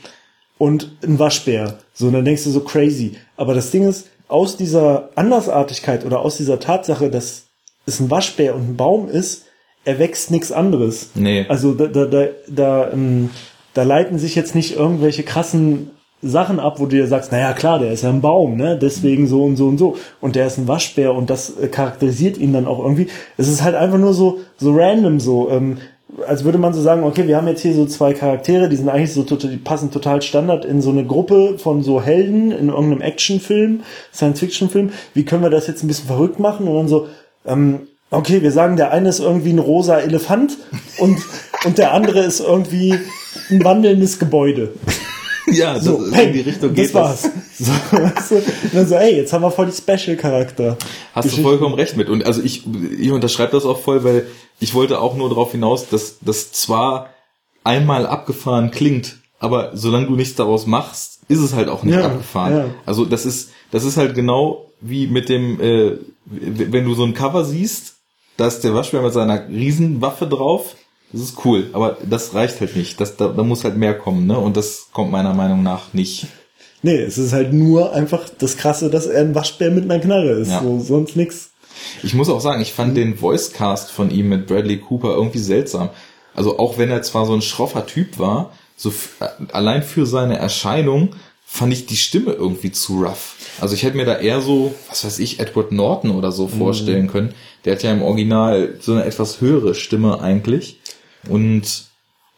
und ein Waschbär. So, und dann denkst du so crazy. Aber das Ding ist, aus dieser Andersartigkeit oder aus dieser Tatsache, dass es ein Waschbär und ein Baum ist, erwächst nichts anderes. Nee. Also da, da, da, da, ähm, da leiten sich jetzt nicht irgendwelche krassen Sachen ab, wo du dir sagst, naja klar, der ist ja ein Baum, ne? Deswegen so und so und so. Und der ist ein Waschbär und das äh, charakterisiert ihn dann auch irgendwie. Es ist halt einfach nur so, so random so. Ähm, als würde man so sagen, okay, wir haben jetzt hier so zwei Charaktere, die sind eigentlich so total, die passen total Standard in so eine Gruppe von so Helden in irgendeinem Actionfilm, Science-Fiction-Film. Wie können wir das jetzt ein bisschen verrückt machen? Und dann so, ähm, okay, wir sagen, der eine ist irgendwie ein rosa Elefant und, und der andere ist irgendwie ein wandelndes Gebäude. [LAUGHS] ja, das So, ist peng, in die Richtung das geht war's. [LAUGHS] So, dann so, ey, jetzt haben wir voll die Special-Charakter. Hast du vollkommen recht mit. Und also ich, ich unterschreibe das auch voll, weil ich wollte auch nur darauf hinaus, dass das zwar einmal abgefahren klingt, aber solange du nichts daraus machst, ist es halt auch nicht Ja, abgefahren. ja. Also das ist, das ist halt genau wie mit dem, äh, wenn du so ein Cover siehst, da ist der Waschbär mit seiner Riesenwaffe drauf. Das ist cool, aber das reicht halt nicht. Das, da, da muss halt mehr kommen, ne? Und das kommt meiner Meinung nach nicht. Nee, es ist halt nur einfach das Krasse, dass er ein Waschbär mit einer Knarre ist. Ja. So, sonst nix. Ich muss auch sagen, ich fand den Voicecast von ihm mit Bradley Cooper irgendwie seltsam. Also auch wenn er zwar so ein schroffer Typ war, so äh, allein für seine Erscheinung fand ich die Stimme irgendwie zu rough. Also ich hätte mir da eher so, was weiß ich, Edward Norton oder so vorstellen können. Der hat ja im Original so eine etwas höhere Stimme eigentlich und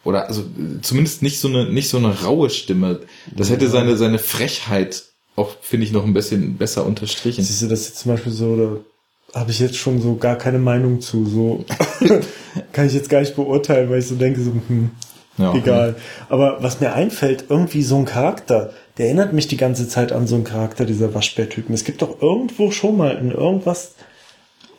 oder also zumindest nicht so eine nicht so eine raue Stimme. Das hätte seine seine Frechheit auch finde ich noch ein bisschen besser unterstrichen. Siehst du das jetzt zum Beispiel so, da habe ich jetzt schon so gar keine Meinung zu. So [LAUGHS] kann ich jetzt gar nicht beurteilen, weil ich so denke, so, hm, Ja. egal. Aber was mir einfällt, irgendwie so ein Charakter, der erinnert mich die ganze Zeit an so einen Charakter dieser Waschbärtypen. Es gibt doch irgendwo schon mal in irgendwas,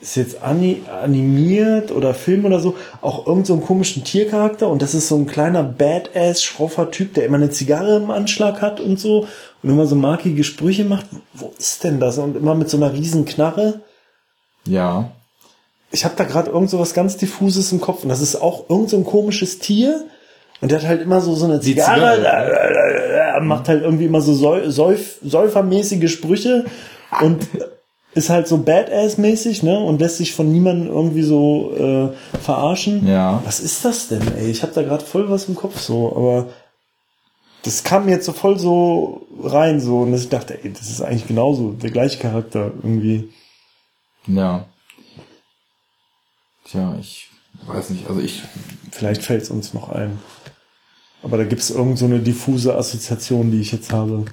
ist jetzt ani animiert oder Film oder so, auch irgend so einen komischen Tiercharakter und das ist so ein kleiner Badass, schroffer Typ, der immer eine Zigarre im Anschlag hat und so und immer so markige Sprüche macht. Wo ist denn das? Und immer mit so einer riesen Knarre. Ja. Ich habe da gerade irgend so was ganz diffuses im Kopf und das ist auch irgend so ein komisches Tier und der hat halt immer so so eine Zigarre, Zigarre, [LAUGHS] macht halt irgendwie immer so Säu Säuf säufermäßige Sprüche und ist halt so Badass-mäßig, ne? Und lässt sich von niemandem irgendwie so äh, verarschen. Ja. Was ist das denn, ey? Ich habe da gerade voll was im Kopf so, aber das kam mir jetzt so voll so rein so und ich dachte, ey, das ist eigentlich genauso der gleiche Charakter irgendwie. Ja. Tja, ich weiß nicht. Also ich, Vielleicht fällt es uns noch ein. Aber da gibt es irgend so eine diffuse Assoziation, die ich jetzt habe.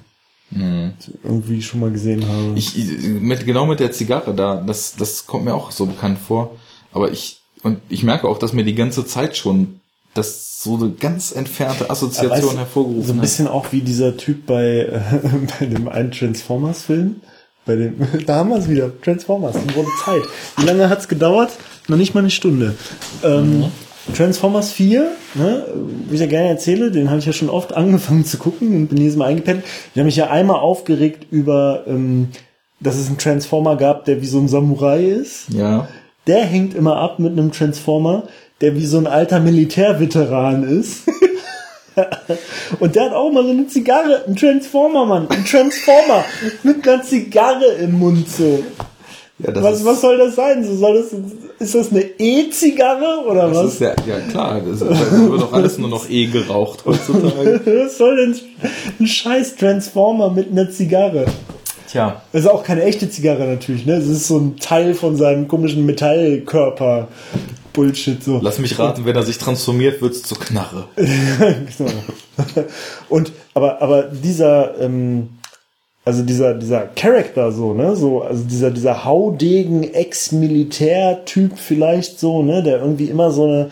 Irgendwie schon mal gesehen habe. ich mit, genau mit der Zigarre da, das, das kommt mir auch so bekannt vor. Aber ich, und ich merke auch, dass mir die ganze Zeit schon das so eine ganz entfernte Assoziation Weißt hervorgerufen So ein hat. bisschen auch wie dieser Typ bei, äh, [LAUGHS] bei dem einen Transformers-Film. Bei dem, [LAUGHS] da haben wir es wieder. Transformers, die wurde Zeit. Wie lange hat's gedauert? Noch nicht mal eine Stunde. Ähm, Transformers 4, ne, wie ich ja gerne erzähle, den habe ich ja schon oft [LAUGHS] angefangen zu gucken und bin jedes Mal eingepennt. Ich habe mich ja einmal aufgeregt über, ähm, dass es einen Transformer gab, der wie so ein Samurai ist. Ja. Der hängt immer ab mit einem Transformer, der wie so ein alter Militärveteran ist. [LAUGHS] Und der hat auch mal so eine Zigarre, ein Transformer, Mann, ein Transformer mit einer Zigarre im Mund so. Ja das Was, ist, was soll das sein? So soll das, ist das eine E-Zigarre oder das was? ist ja, ja klar, das, da wird doch alles nur noch eh geraucht heutzutage. [LAUGHS] Was soll denn ein scheiß Transformer mit einer Zigarre? Tja. Das ist auch keine echte Zigarre natürlich, ne? Das ist so ein Teil von seinem komischen Metallkörper. Bullshit so. Lass mich raten, wenn er sich transformiert, wird's zur Knarre. [LAUGHS] Genau. Und aber aber dieser ähm, also dieser dieser Charakter so ne? So also dieser dieser haudegen Ex-Militär-Typ vielleicht so ne? Der irgendwie immer so eine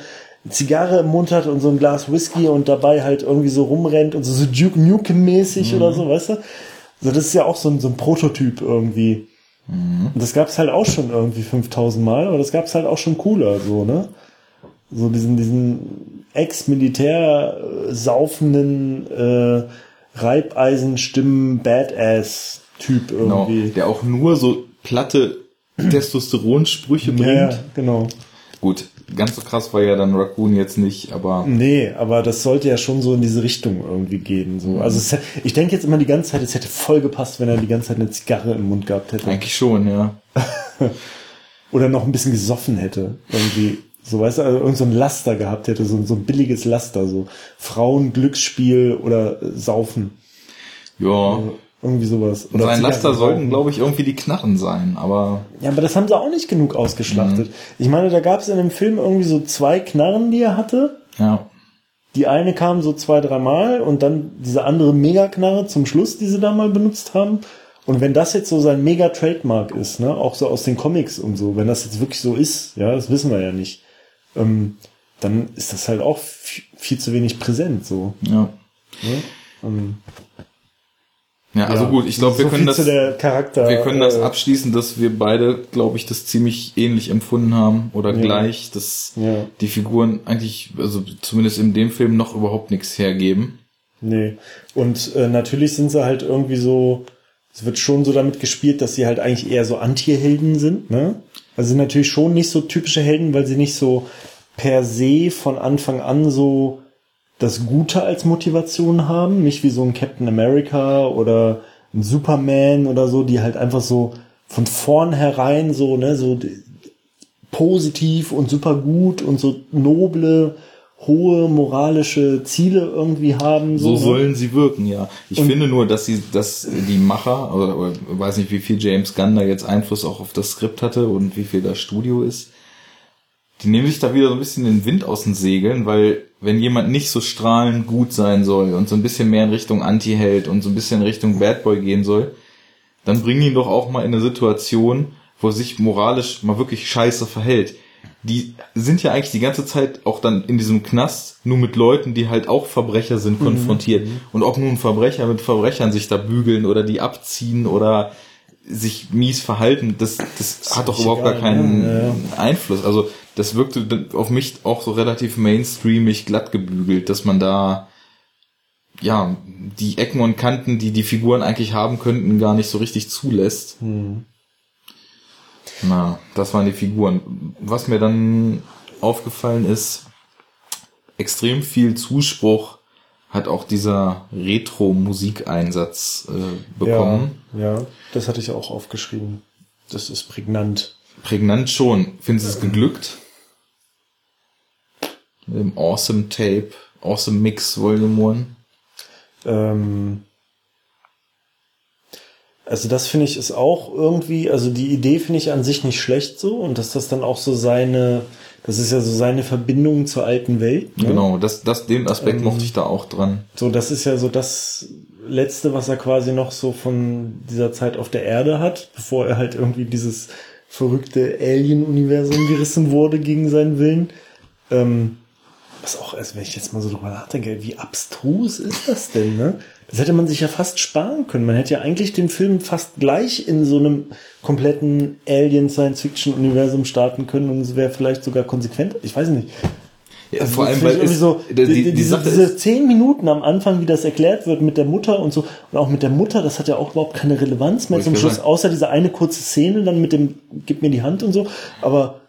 Zigarre im Mund hat und so ein Glas Whisky und dabei halt irgendwie so rumrennt und so, so Duke Nukem mäßig oder so weißt du? Also das ist ja auch so ein so ein Prototyp irgendwie. Und das gab's halt auch schon irgendwie 5000 Mal aber das gab's halt auch schon cooler so ne? So diesen, diesen Ex-Militär äh, saufenden äh, Reibeisenstimmen Badass-Typ Genau. irgendwie. Der auch nur so platte Testosteronsprüche bringt. Ja, genau. Gut, ganz so krass war ja dann Raccoon jetzt nicht, aber Nee, aber das sollte ja schon so in diese Richtung irgendwie gehen. So. Also es, ich denke jetzt immer die ganze Zeit, es hätte voll gepasst, wenn er die ganze Zeit eine Zigarre im Mund gehabt hätte. eigentlich schon, ja. [LAUGHS] Oder noch ein bisschen gesoffen hätte. Irgendwie. So, weißt du, also irgend so ein Laster gehabt hätte, so, so ein billiges Laster, so Frauen, Glücksspiel oder äh, Saufen. Ja. Irgendwie sowas. Oder Sein Laster sollten, glaube ich, irgendwie die Knarren sein, aber Ja, aber das haben sie auch nicht genug ausgeschlachtet. Ich meine, da gab es in dem Film irgendwie so zwei Knarren, die er hatte. ja. Die eine kam so zwei, dreimal und dann diese andere Megaknarre zum Schluss, die sie da mal benutzt haben. Und wenn das jetzt so sein Mega-Trademark ist, ne, auch so aus den Comics und so, wenn das jetzt wirklich so ist, ja, das wissen wir ja nicht, ähm, dann ist das halt auch viel, zu wenig präsent, so. Ja. Ne? Ähm, Ja, also ja. gut, ich glaube, wir So können viel das wir können das abschließen, dass wir beide, glaube ich, das ziemlich ähnlich empfunden haben oder Ja. gleich, dass Ja. die Figuren eigentlich, also zumindest in dem Film noch überhaupt nichts hergeben. Nee. Und äh, natürlich sind sie halt irgendwie so, es wird schon so damit gespielt, dass sie halt eigentlich eher so Anti-Helden sind, ne? Also sind natürlich schon nicht so typische Helden, weil sie nicht so per se von Anfang an so das Gute als Motivation haben, nicht wie so ein Captain America oder ein Superman oder so, die halt einfach so von vornherein so, ne, so positiv und super gut und so noble, hohe moralische Ziele irgendwie haben. So ne? sollen sie wirken, ja. Ich Und- finde nur, dass sie, dass die Macher, oder, oder weiß nicht, wie viel James Gunn da jetzt Einfluss auch auf das Skript hatte und wie viel das Studio ist. Die nehmen sich da wieder so ein bisschen den Wind aus den Segeln, weil wenn jemand nicht so strahlend gut sein soll und so ein bisschen mehr in Richtung Anti-Held und so ein bisschen in Richtung Bad Boy gehen soll, dann bring ihn doch auch mal in eine Situation, wo er sich moralisch mal wirklich scheiße verhält. Die sind ja eigentlich die ganze Zeit auch dann in diesem Knast nur mit Leuten, die halt auch Verbrecher sind, konfrontiert. Und ob nun Verbrecher mit Verbrechern sich da bügeln oder die abziehen oder sich mies verhalten, das, das hat doch überhaupt gar keinen ne? Ja, ja. Einfluss. Also das wirkte auf mich auch so relativ mainstreamig glatt gebügelt, dass man da ja die Ecken und Kanten, die die Figuren eigentlich haben könnten, gar nicht so richtig zulässt. Na, das waren die Figuren. Was mir dann aufgefallen ist, extrem viel Zuspruch hat auch dieser Retro-Musikeinsatz äh, bekommen. Ja, ja, das hatte ich auch aufgeschrieben. Das ist prägnant. Prägnant schon. Findest du es geglückt? Mit dem Awesome Tape, Awesome Mix Volume 1. Ähm, also das finde ich ist auch irgendwie, also die Idee finde ich an sich nicht schlecht so und dass das dann auch so seine, das ist ja so seine Verbindung zur alten Welt. Ne? Genau, das, das, den Aspekt Ähm, mochte ich da auch dran. So, das ist ja so das Letzte, was er quasi noch so von dieser Zeit auf der Erde hat, bevor er halt irgendwie dieses verrückte Alien-Universum gerissen wurde gegen seinen Willen. Ähm, was auch, also wenn ich jetzt mal so drüber nachdenke, wie abstrus ist das denn, ne? Das hätte man sich ja fast sparen können. Man hätte ja eigentlich den Film fast gleich in so einem kompletten Alien-Science-Fiction-Universum starten können und es wäre vielleicht sogar konsequent. Ich weiß nicht. Ja, Also vor allem, weil es, irgendwie so, die, die, die diese, diese zehn Minuten am Anfang, wie das erklärt wird mit der Mutter und so, und auch mit der Mutter, das hat ja auch überhaupt keine Relevanz mehr zum Schluss, außer diese eine kurze Szene dann mit dem, gib mir die Hand und so, aber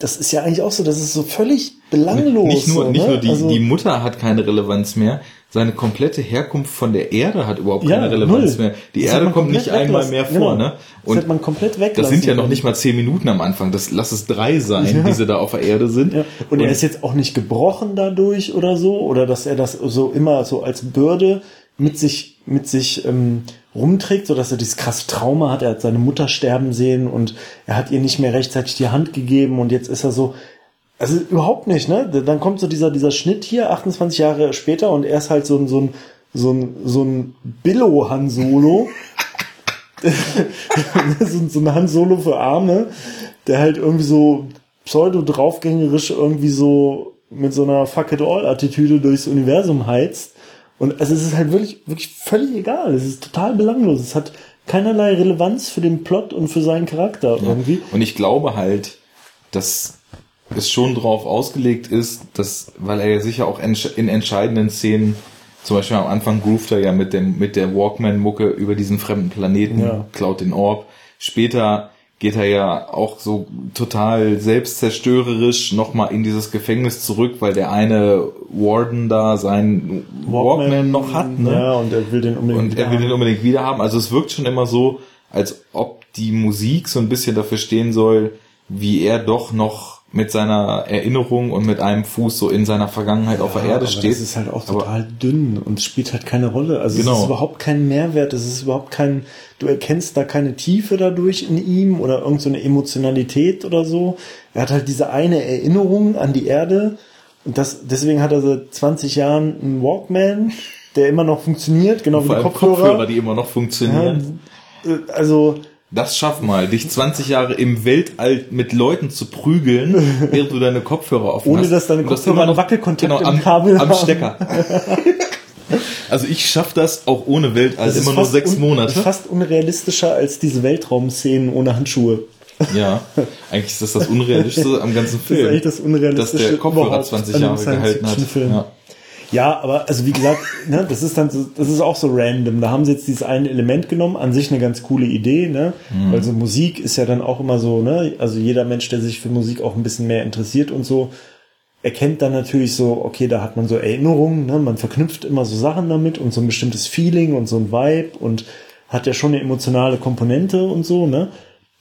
das ist ja eigentlich auch so, das ist so völlig belanglos. nicht nur, so, nicht ne? nur die, also, die Mutter hat keine Relevanz mehr, seine komplette Herkunft von der Erde hat überhaupt Ja, keine Relevanz null. mehr. Die Das Erde kommt nicht einmal mehr Genau. vor, ne? Das hätte man komplett das weglassen sind ja noch nicht mal zehn Minuten am Anfang. Das lass es drei sein, Ja. die sie da auf der Erde sind. Ja. Und, er ist jetzt auch nicht gebrochen dadurch oder so, oder dass er das so immer so als Bürde mit sich, mit sich ähm, rumträgt, so dass er dieses krasse Trauma hat. Er hat seine Mutter sterben sehen und er hat ihr nicht mehr rechtzeitig die Hand gegeben und jetzt ist er so, also überhaupt nicht, ne? Dann kommt so dieser, dieser Schnitt hier, 28 Jahre später und er ist halt so ein, so ein, so ein, so ein Billo-Han Solo. so, [LAUGHS] so ein Han Solo für Arme, der halt irgendwie so pseudo draufgängerisch irgendwie so mit so einer Fuck it all Attitüde durchs Universum heizt. Und also es ist halt wirklich, wirklich völlig egal. Es ist total belanglos. Es hat keinerlei Relevanz für den Plot und für seinen Charakter irgendwie. Und ich glaube halt, dass es schon drauf ausgelegt ist, dass, weil er ja sicher auch in entscheidenden Szenen, zum Beispiel am Anfang groovt er ja mit dem, mit der Walkman-Mucke über diesen fremden Planeten, Ja. klaut den Orb. Später geht er ja auch so total selbstzerstörerisch nochmal in dieses Gefängnis zurück, weil der eine Warden da seinen Walkman, noch hat, ne? Ja, und er will den unbedingt Und er will haben. den unbedingt wieder haben. Also es wirkt schon immer so, als ob die Musik so ein bisschen dafür stehen soll, wie er doch noch mit seiner Erinnerung und mit einem Fuß so in seiner Vergangenheit auf der Ja, Erde aber steht. Das ist halt auch Aber- total dünn und es spielt halt keine Rolle. Also es Genau. ist überhaupt kein Mehrwert, es ist überhaupt kein, du erkennst da keine Tiefe dadurch in ihm oder irgend so Emotionalität oder so. Er hat halt diese eine Erinnerung an die Erde und das, deswegen hat er seit 20 Jahren einen Walkman, der immer noch funktioniert, genau wie Vor die Kopfhörer. Kopfhörer, die immer noch funktionieren. Ja, äh, also, Das schaff mal, dich 20 Jahre im Weltall mit Leuten zu prügeln, [LAUGHS] während du deine Kopfhörer offen Ohne hast. dass deine das Kopfhörer einen Wackelkontakt im am, Kabel am haben. Stecker. [LAUGHS] also ich schaff das auch ohne Weltall das immer nur sechs Monate. ist fast unrealistischer als diese Weltraumszenen ohne Handschuhe. Ja, eigentlich ist das das Unrealistischste am ganzen [LAUGHS] Das Film. ist eigentlich das Unrealistische dass der Kopfhörer überhaupt 20 an einem Jahre gehalten hat. Ja. Ja, aber also wie gesagt, ne, das ist dann so, das ist auch so random. Da haben sie jetzt dieses eine Element genommen, an sich eine ganz coole Idee, ne? Mhm. Weil so Musik ist ja dann auch immer so, ne? Also jeder Mensch, der sich für Musik auch ein bisschen mehr interessiert und so, erkennt dann natürlich so, okay, da hat man so Erinnerungen, ne? Man verknüpft immer so Sachen damit und so ein bestimmtes Feeling und so ein Vibe und hat ja schon eine emotionale Komponente und so, ne?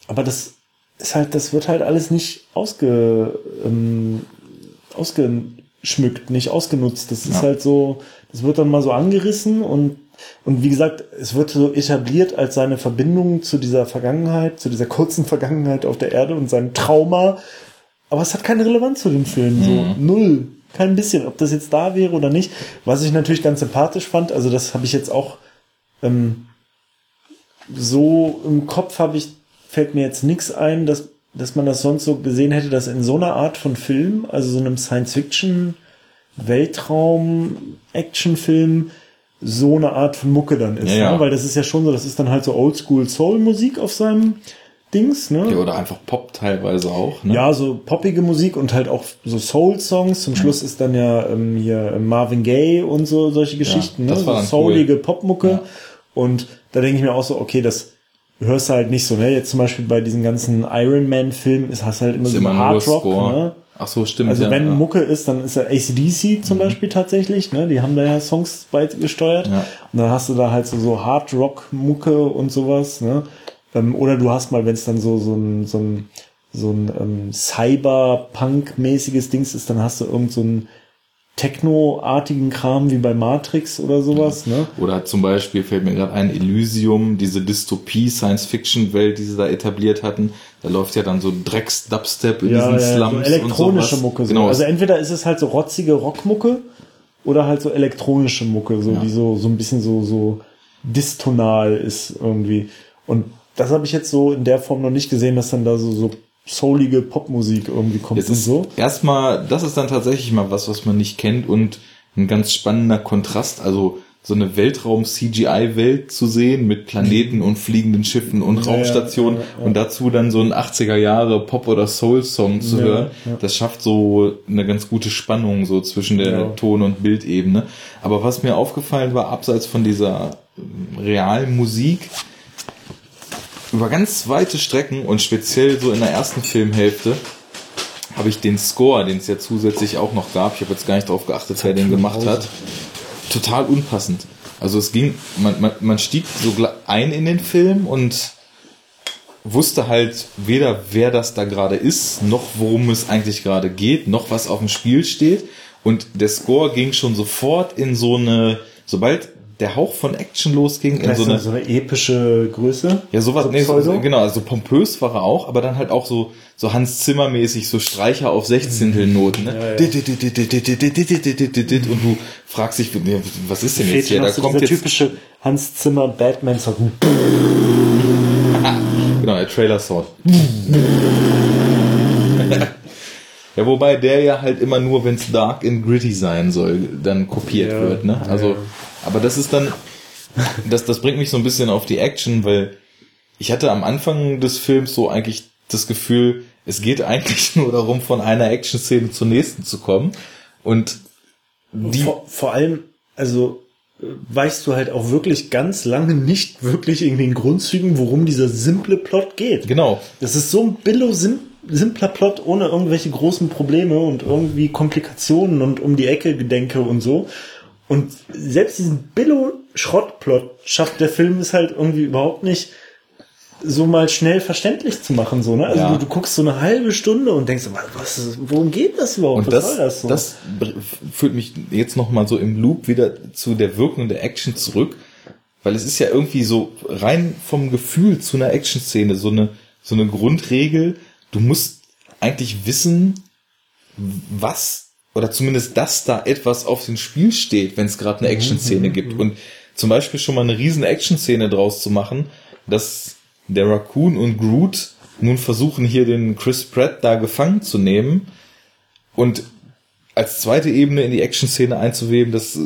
Aber das ist halt, das wird halt alles nicht ausge, ähm, ausgeschmückt, nicht ausgenutzt. Das ist ja. halt so, das wird dann mal so angerissen und und wie gesagt, es wird so etabliert als seine Verbindung zu dieser Vergangenheit, zu dieser kurzen Vergangenheit auf der Erde und sein Trauma. Aber es hat keine Relevanz zu dem Film. Mhm. So null. Kein bisschen. Ob das jetzt da wäre oder nicht. Was ich natürlich ganz sympathisch fand, also das habe ich jetzt auch ähm, so im Kopf habe ich, fällt mir jetzt nichts ein, dass, dass man das sonst so gesehen hätte, dass in so einer Art von Film, also so einem Science-Fiction, Weltraum-Action-Film, so eine Art von Mucke dann ist. Ja, ja. Ne? Weil das ist ja schon so, das ist dann halt so Oldschool-Soul-Musik auf seinem Dings, ne? Ja, oder einfach Pop teilweise auch, ne? Ja, so poppige Musik und halt auch so Soul-Songs. Zum Schluss ist dann ja ähm, hier Marvin Gaye und so solche Geschichten, ja, ne? So soulige cool. Popmucke. Ja. Und da denke ich mir auch so, okay, das hörst du halt nicht so, ne? Jetzt zum Beispiel bei diesen ganzen Iron Man-Filmen ist hast halt immer ist so immer Hard Rock, ne? Ach so, stimmt. Also ja, wenn ja. Mucke ist, dann ist ja ACDC zum mhm. Beispiel tatsächlich, ne? Die haben da ja Songs beigesteuert. Ja. Und dann hast du da halt so, so Hard Rock Mucke und sowas, ne? Ähm, oder du hast mal, wenn es dann so, so ein, so ein, so ein ähm, Cyberpunk-mäßiges Dings ist, dann hast du irgend so ein Techno-artigen Kram wie bei Matrix oder sowas. Ne? Oder zum Beispiel fällt mir gerade ein Elysium, diese Dystopie-Science-Fiction-Welt, die sie da etabliert hatten. Da läuft ja dann so Drecks-Dubstep in ja, diesen ja, Slums. So elektronische Mucke. So. Genau. Also entweder ist es halt so rotzige Rockmucke oder halt so elektronische Mucke, so ja. die so, so ein bisschen so, so distonal ist irgendwie. Und das habe ich jetzt so in der Form noch nicht gesehen, dass dann da so, so soulige Popmusik irgendwie kommt Jetzt und so. Erstmal, das ist dann tatsächlich mal was, was man nicht kennt und ein ganz spannender Kontrast, also so eine Weltraum-CGI-Welt zu sehen mit Planeten und fliegenden Schiffen und ja, Raumstationen ja, ja, und dazu dann so ein 80er Jahre Pop- oder Soul-Song zu hören, das schafft so eine ganz gute Spannung so zwischen der Ton- und Bildebene. Aber was mir aufgefallen war, abseits von dieser realen Musik, über ganz weite Strecken und speziell so in der ersten Filmhälfte habe ich den Score, den es ja zusätzlich auch noch gab, ich habe jetzt gar nicht darauf geachtet, wer den gemacht hat, total unpassend. Also es ging, man, man, man stieg so ein in den Film und wusste halt weder, wer das da gerade ist, noch worum es eigentlich gerade geht, noch was auf dem Spiel steht. Und der Score ging schon sofort in so eine, sobald der Hauch von Action losging in so eine, so eine epische Größe. Ja, sowas, so nee, so, genau, also pompös war er auch, aber dann halt auch so, so Hans Zimmer mäßig, so Streicher auf Sechzehntelnoten, ne? Und du fragst dich, was ist denn jetzt hier? Da kommt jetzt typische Hans Zimmer Batman Song. genau, der Trailer Sword. Ja, wobei der ja halt immer nur, wenn es dark and gritty sein soll, dann kopiert ja, wird, ne? Also, ja. aber das ist dann, das, das bringt mich so ein bisschen auf die Action, weil ich hatte am Anfang des Films so eigentlich das Gefühl, es geht eigentlich [LAUGHS] nur darum, von einer Action-Szene zur nächsten zu kommen. Und die. Vor, vor allem, also, weißt du halt auch wirklich ganz lange nicht wirklich in den Grundzügen, worum dieser simple Plot geht. Genau. Das ist so ein billo simpel simpler Plot ohne irgendwelche großen Probleme und irgendwie Komplikationen und um die Ecke Gedenke und so. Und selbst diesen Billo-Schrottplot schafft der Film es halt irgendwie überhaupt nicht so mal schnell verständlich zu machen, so, ne? Also ja. du, du, guckst so eine halbe Stunde und denkst, was, worum geht das überhaupt? Und was das, das, so? das führt mich jetzt nochmal so im Loop wieder zu der Wirkung der Action zurück, weil es ist ja irgendwie so rein vom Gefühl zu einer Action-Szene so eine, so eine Grundregel, du musst eigentlich wissen, was oder zumindest, dass da etwas auf dem Spiel steht, wenn es gerade eine mhm, Action-Szene gibt. Und zum Beispiel schon mal eine riesen Action-Szene draus zu machen, dass der Raccoon und Groot nun versuchen, hier den Chris Pratt da gefangen zu nehmen und als zweite Ebene in die Action-Szene einzuweben, dass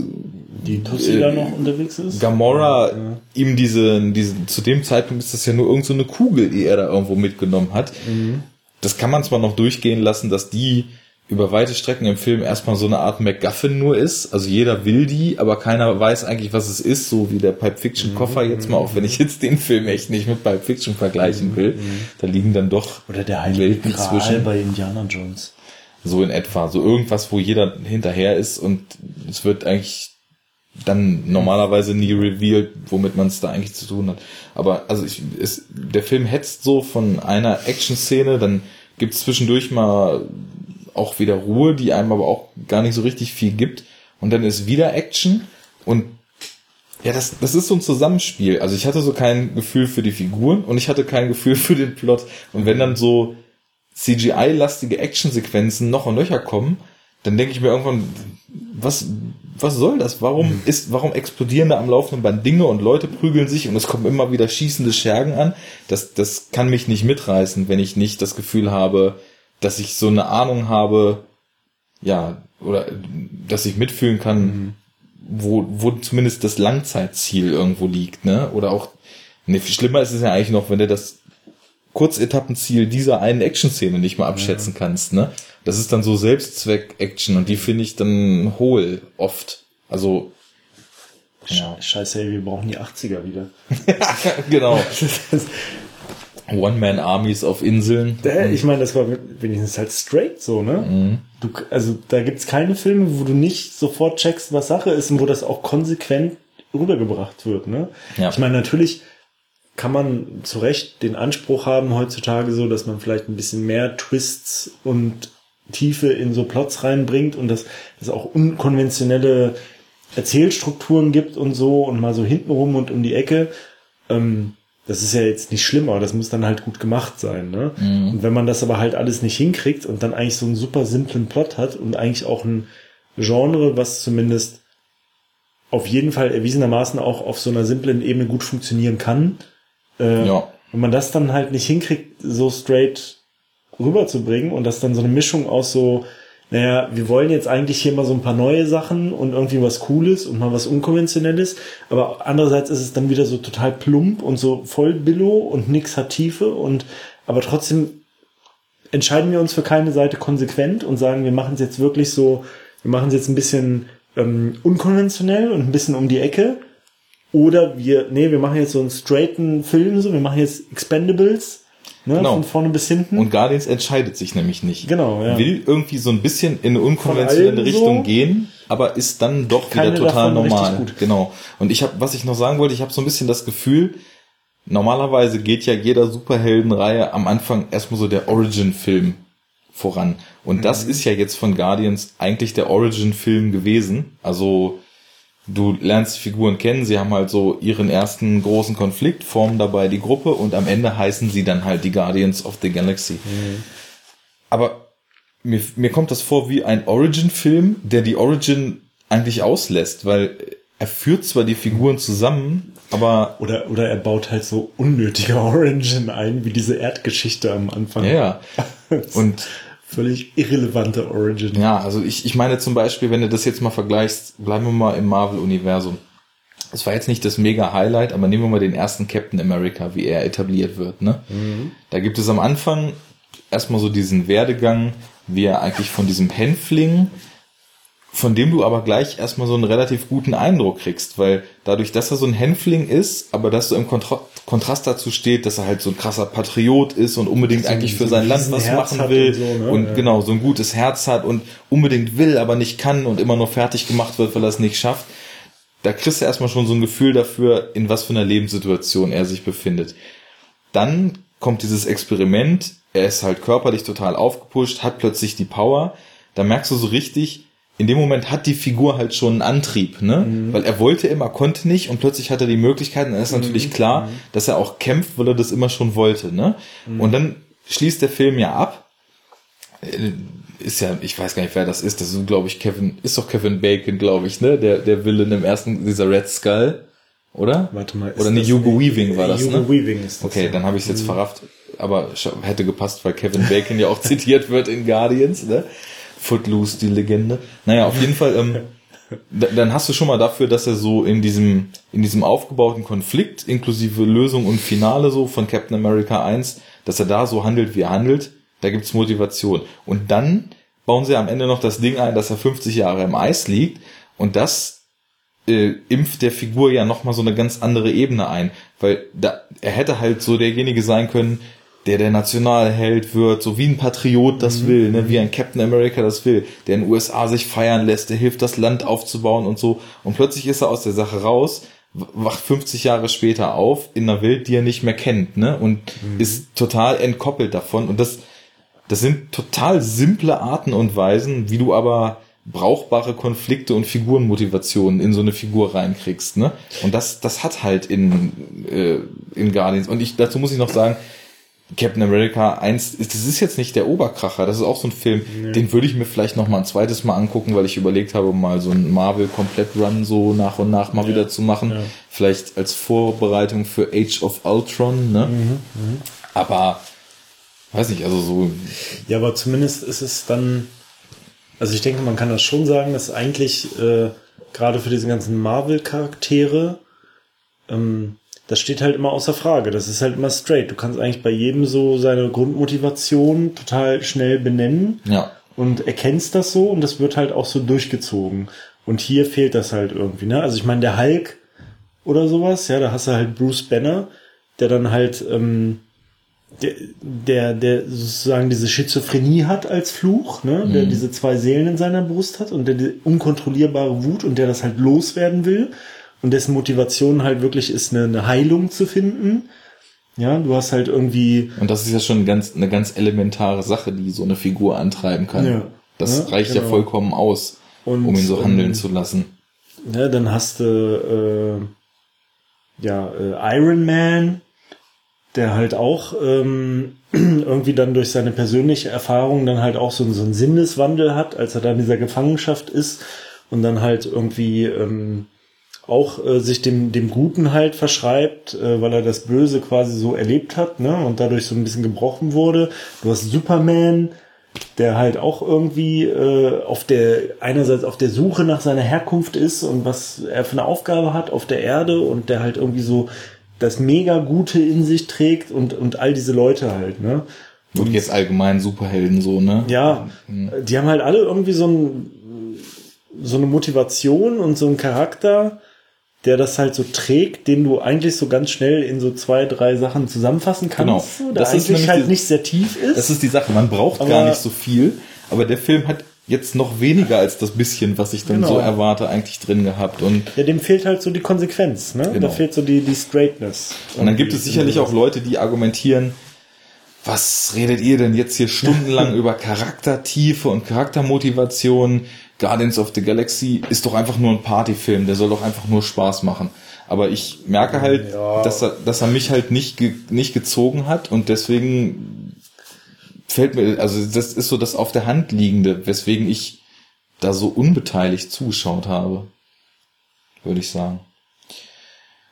die Tussi äh, da noch unterwegs ist. Gamora ja. ihm diese, diese, zu dem Zeitpunkt ist das ja nur irgend so eine Kugel, die er da irgendwo mitgenommen hat. Mhm das kann man zwar noch durchgehen lassen, dass die über weite Strecken im Film erstmal so eine Art MacGuffin nur ist. Also jeder will die, aber keiner weiß eigentlich, was es ist, so wie der Pipe Fiction Koffer jetzt mal, auch wenn ich jetzt den Film echt nicht mit Pipe Fiction vergleichen will. Da liegen dann doch Oder der Heilige Welten zwischen. bei Indiana Jones. So in etwa. So irgendwas, wo jeder hinterher ist und es wird eigentlich dann normalerweise nie revealed, womit man es da eigentlich zu tun hat. Aber also ich, es, der Film hetzt so von einer Action-Szene, dann gibt es zwischendurch mal auch wieder Ruhe, die einem aber auch gar nicht so richtig viel gibt. Und dann ist wieder Action und ja, das, das ist so ein Zusammenspiel. Also ich hatte so kein Gefühl für die Figuren und ich hatte kein Gefühl [LAUGHS] für den Plot. Und wenn dann so CGI-lastige Actionsequenzen noch und nöcher kommen, dann denke ich mir irgendwann, was, was soll das? Warum ist, warum explodieren da am laufenden Band Dinge und Leute prügeln sich und es kommen immer wieder schießende Schergen an? Das, das kann mich nicht mitreißen, wenn ich nicht das Gefühl habe, dass ich so eine Ahnung habe, ja, oder dass ich mitfühlen kann, wo, wo zumindest das Langzeitziel irgendwo liegt, ne? Oder auch, ne, viel schlimmer ist es ja eigentlich noch, wenn du das Kurzetappenziel dieser einen Action-Szene nicht mal abschätzen kannst, ne? Das ist dann so Selbstzweck-Action und die finde ich dann hohl, oft. Also, Ja. Scheiße, ey, wir brauchen die 80er wieder. [LAUGHS] genau. [LAUGHS] One-Man-Armies auf Inseln. Äh, Ich meine, das war wenigstens halt straight so, ne? Mhm. Du, also da gibt's keine Filme, wo du nicht sofort checkst, was Sache ist und wo das auch konsequent rübergebracht wird, ne? Ja. Ich meine, natürlich kann man zu Recht den Anspruch haben heutzutage so, dass man vielleicht ein bisschen mehr Twists und Tiefe in so Plots reinbringt und dass es auch unkonventionelle Erzählstrukturen gibt und so und mal so hintenrum und um die Ecke. Ähm, das ist ja jetzt nicht schlimm, aber das muss dann halt gut gemacht sein. Ne? Und wenn man das aber halt alles nicht hinkriegt und dann eigentlich so einen super simplen Plot hat und eigentlich auch ein Genre, was zumindest auf jeden Fall erwiesenermaßen auch auf so einer simplen Ebene gut funktionieren kann, äh, Ja. wenn man das dann halt nicht hinkriegt, so straight rüberzubringen und das dann so eine Mischung aus so, naja, wir wollen jetzt eigentlich hier mal so ein paar neue Sachen und irgendwie was Cooles und mal was Unkonventionelles, aber andererseits ist es dann wieder so total plump und so voll Billo und nix hat Tiefe und aber trotzdem entscheiden wir uns für keine Seite konsequent und sagen, wir machen es jetzt wirklich so, wir machen es jetzt ein bisschen ähm, unkonventionell und ein bisschen um die Ecke. Oder wir, nee, wir machen jetzt so einen straighten Film, so, wir machen jetzt Expendables, ne, Genau. von vorne bis hinten. Und Guardians entscheidet sich nämlich nicht. Genau, ja. Will irgendwie so ein bisschen in eine unkonventionelle Richtung so. gehen, aber ist dann doch wieder total normal. gut. Genau. Und ich habe, was ich noch sagen wollte, ich habe so ein bisschen das Gefühl, normalerweise geht ja jeder Superheldenreihe am Anfang erstmal so der Origin-Film voran. Und das Mhm. ist ja jetzt von Guardians eigentlich der Origin-Film gewesen. Also du lernst die Figuren kennen, sie haben halt so ihren ersten großen Konflikt, formen dabei die Gruppe und am Ende heißen sie dann halt die Guardians of the Galaxy. Aber mir, mir kommt das vor wie ein Origin-Film, der die Origin eigentlich auslässt, weil er führt zwar die Figuren zusammen, aber oder, oder er baut halt so unnötige [LAUGHS] Origin ein, wie diese Erdgeschichte am Anfang. ja, ja. [LAUGHS] Und Völlig irrelevante Origin. Ja, also ich, ich meine zum Beispiel, wenn du das jetzt mal vergleichst, bleiben wir mal im Marvel-Universum. Das war jetzt nicht das mega Highlight, aber nehmen wir mal den ersten Captain America, wie er etabliert wird. Ne? Da gibt es am Anfang erstmal so diesen Werdegang, wie er eigentlich von diesem Hänfling, von dem du aber gleich erstmal so einen relativ guten Eindruck kriegst, weil dadurch, dass er so ein Hänfling ist, aber dass so im Kontra Kontrast dazu steht, dass er halt so ein krasser Patriot ist und unbedingt eigentlich für so sein Land was Riesenherz machen will und so, ne? und Ja. genau so ein gutes Herz hat und unbedingt will, aber nicht kann und immer nur fertig gemacht wird, weil er es nicht schafft. Da kriegst du erstmal schon so ein Gefühl dafür, in was für einer Lebenssituation er sich befindet. Dann kommt dieses Experiment, er ist halt körperlich total aufgepusht, hat plötzlich die Power. Da merkst du so richtig, in dem Moment hat die Figur halt schon einen Antrieb, ne? Weil er wollte immer, konnte nicht und plötzlich hat er die Möglichkeit und dann ist natürlich klar, dass er auch kämpft, weil er das immer schon wollte, ne? Und dann schließt der Film ja ab. Äh, Ist ja, ich weiß gar nicht, wer das ist. Das ist, glaube ich, Kevin, ist doch Kevin Bacon, glaube ich, ne? Der, der Villain im ersten, dieser Red Skull, oder? Warte mal. ist Oder ne, das Hugo Weaving war das, Hugo ne? Weaving ist das. Okay, ja. dann habe ich es jetzt verrafft, aber hätte gepasst, weil Kevin Bacon ja auch [LAUGHS] zitiert wird in Guardians, ne? Footloose, die Legende. Naja, auf jeden Fall, ähm, [LAUGHS] da- dann hast du schon mal dafür, dass er so in diesem, in diesem aufgebauten Konflikt, inklusive Lösung und Finale so von Captain America 1, dass er da so handelt, wie er handelt, da gibt's Motivation. Und dann bauen sie am Ende noch das Ding ein, dass er 50 Jahre im Eis liegt und das äh, impft der Figur ja nochmal so eine ganz andere Ebene ein, weil da, er hätte halt so derjenige sein können, der der Nationalheld wird, so wie ein Patriot das mhm. will, ne, wie ein Captain America das will, der in den USA sich feiern lässt, der hilft, das Land aufzubauen und so. Und plötzlich ist er aus der Sache raus, wacht 50 Jahre später auf in einer Welt, die er nicht mehr kennt, ne, und mhm. ist total entkoppelt davon. Und das, das sind total simple Arten und Weisen, wie du aber brauchbare Konflikte und Figurenmotivationen in so eine Figur reinkriegst, ne? Und das, das hat halt in, äh, in Guardians. Und ich, dazu muss ich noch sagen, Captain America 1, das ist jetzt nicht der Oberkracher, das ist auch so ein Film, nee. den würde ich mir vielleicht noch mal ein zweites Mal angucken, weil ich überlegt habe, mal so ein Marvel komplett Run so nach und nach mal ja. wieder zu machen. Ja. Vielleicht als Vorbereitung für Age of Ultron, ne? Mhm, mh. Aber, weiß nicht, also so. Ja, aber zumindest ist es dann, also ich denke, man kann das schon sagen, dass eigentlich äh, gerade für diese ganzen Marvel-Charaktere ähm, das steht halt immer außer Frage. Das ist halt immer straight. Du kannst eigentlich bei jedem so seine Grundmotivation total schnell benennen. Ja. Und erkennst das so und das wird halt auch so durchgezogen. Und hier fehlt das halt irgendwie, ne? Also ich meine, der Hulk oder sowas, ja, da hast du halt Bruce Banner, der dann halt, ähm, der, der, der sozusagen diese Schizophrenie hat als Fluch, ne? Der mhm. diese zwei Seelen in seiner Brust hat und der die unkontrollierbare Wut und der das halt loswerden will und dessen Motivation halt wirklich ist, eine, eine Heilung zu finden. Ja, du hast halt irgendwie. Und das ist ja schon ganz, eine ganz elementare Sache, die so eine Figur antreiben kann. Ja. Das ja, reicht genau. ja vollkommen aus, und, um ihn so handeln ähm, zu lassen. Ja, dann hast du äh, ja äh, Iron Man, der halt auch ähm, [CLEARS THROAT] irgendwie dann durch seine persönliche Erfahrung dann halt auch so, so einen Sinneswandel hat, als er da in dieser Gefangenschaft ist und dann halt irgendwie ähm, auch äh, sich dem, dem Guten halt verschreibt, äh, weil er das Böse quasi so erlebt hat, ne? Und dadurch so ein bisschen gebrochen wurde. Du hast Superman, der halt auch irgendwie äh, auf der einerseits auf der Suche nach seiner Herkunft ist und was er für eine Aufgabe hat auf der Erde und der halt irgendwie so das mega Gute in sich trägt und und all diese Leute halt, ne? Und jetzt allgemein Superhelden so, ne? Ja, mhm. die haben halt alle irgendwie so ein so eine Motivation und so einen Charakter, der das halt so trägt, den du eigentlich so ganz schnell in so zwei, drei Sachen zusammenfassen kannst. Genau. Der das eigentlich halt die, nicht sehr tief ist. Das ist die Sache. Man braucht aber, gar nicht so viel, aber der Film hat jetzt noch weniger als das bisschen, was ich dann genau. so erwarte, eigentlich drin gehabt. Und ja, dem fehlt halt so die Konsequenz, ne? Genau. Da fehlt so die, die Straightness. Und dann gibt es sicherlich auch Leute, die argumentieren, was redet ihr denn jetzt hier stundenlang [LAUGHS] über Charaktertiefe und Charaktermotivation? Guardians of the Galaxy ist doch einfach nur ein Partyfilm, der soll doch einfach nur Spaß machen. Aber ich merke halt, ja. dass, er, dass er mich halt nicht, ge, nicht gezogen hat und deswegen fällt mir, also das ist so das auf der Hand liegende, weswegen ich da so unbeteiligt zugeschaut habe, würde ich sagen.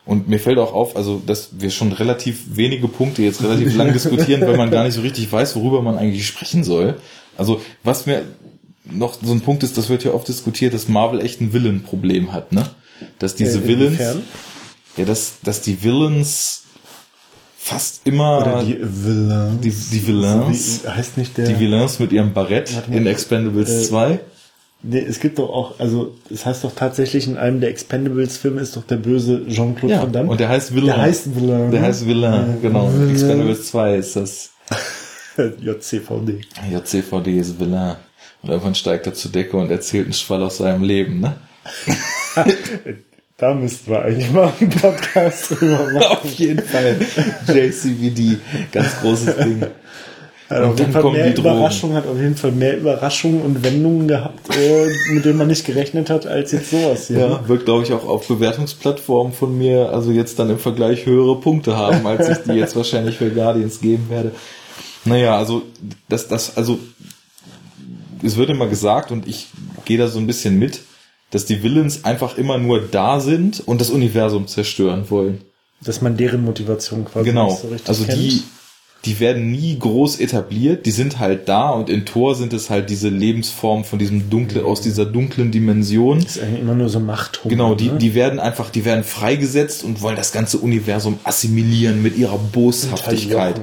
Und mir fällt auch auf, also dass wir schon relativ wenige Punkte jetzt relativ lang [LAUGHS] diskutieren, weil man gar nicht so richtig weiß, worüber man eigentlich sprechen soll. Also was mir noch so ein Punkt ist, das wird ja oft diskutiert, dass Marvel echt ein Villain-Problem hat, ne? Dass diese äh, Villains, ja, dass, dass die Villains fast immer Oder die Villains, die, die Villains, wie, heißt nicht der, die Villains mit ihrem Barett in Expendables äh, 2. Nee, es gibt doch auch, also es heißt doch tatsächlich in einem der Expendables-Filme ist doch der böse Jean-Claude ja, Van Damme. Und der heißt Villain. Der heißt Villain. Der heißt Villain, genau. Villain. Expendables 2 ist das. [LAUGHS] JCVD. JCVD ist Villain. Und irgendwann steigt er zur Decke und erzählt einen Schwall aus seinem Leben, ne? [LAUGHS] da müssten wir eigentlich mal einen Podcast drüber [LAUGHS] machen. Auf jeden Fall. JCVD, ganz großes Ding. Hat auf jeden Fall mehr Überraschungen, hat auf jeden Fall mehr Überraschungen und Wendungen gehabt, äh, mit denen man nicht gerechnet hat, als jetzt sowas hier. Ja, wird, glaube ich, auch auf Bewertungsplattformen von mir, also jetzt dann im Vergleich höhere Punkte haben, als ich die jetzt wahrscheinlich für Guardians geben werde. Naja, also, das, das, also, es wird immer gesagt und ich gehe da so ein bisschen mit, dass die Villains einfach immer nur da sind und das Universum zerstören wollen. Dass man deren Motivation quasi genau. nicht so richtig Also kennt. die, die werden nie groß etabliert, die sind halt da und in Tor sind es halt diese Lebensform von diesem dunklen, aus dieser dunklen Dimension. Das ist eigentlich immer nur so Macht. Genau, die, ne? die werden einfach, die werden freigesetzt und wollen das ganze Universum assimilieren mit ihrer Boshaftigkeit.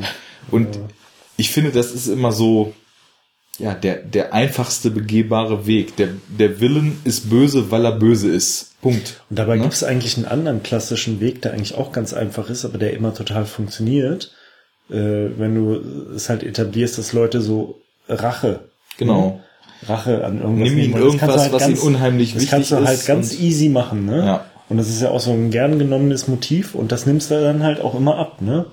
Und ich finde, das ist immer so, ja, der, der einfachste begehbare Weg. Der, der Willen ist böse, weil er böse ist. Punkt. Und dabei ne? gibt es eigentlich einen anderen klassischen Weg, der eigentlich auch ganz einfach ist, aber der immer total funktioniert. Äh, wenn du es halt etablierst, dass Leute so Rache. Genau. Rache an irgendwas. Nimm ihm irgendwas, halt was ganz, ihnen unheimlich wichtig ist. Das kannst du halt ganz easy machen, ne? Ja. Und das ist ja auch so ein gern genommenes Motiv und das nimmst du dann halt auch immer ab, ne?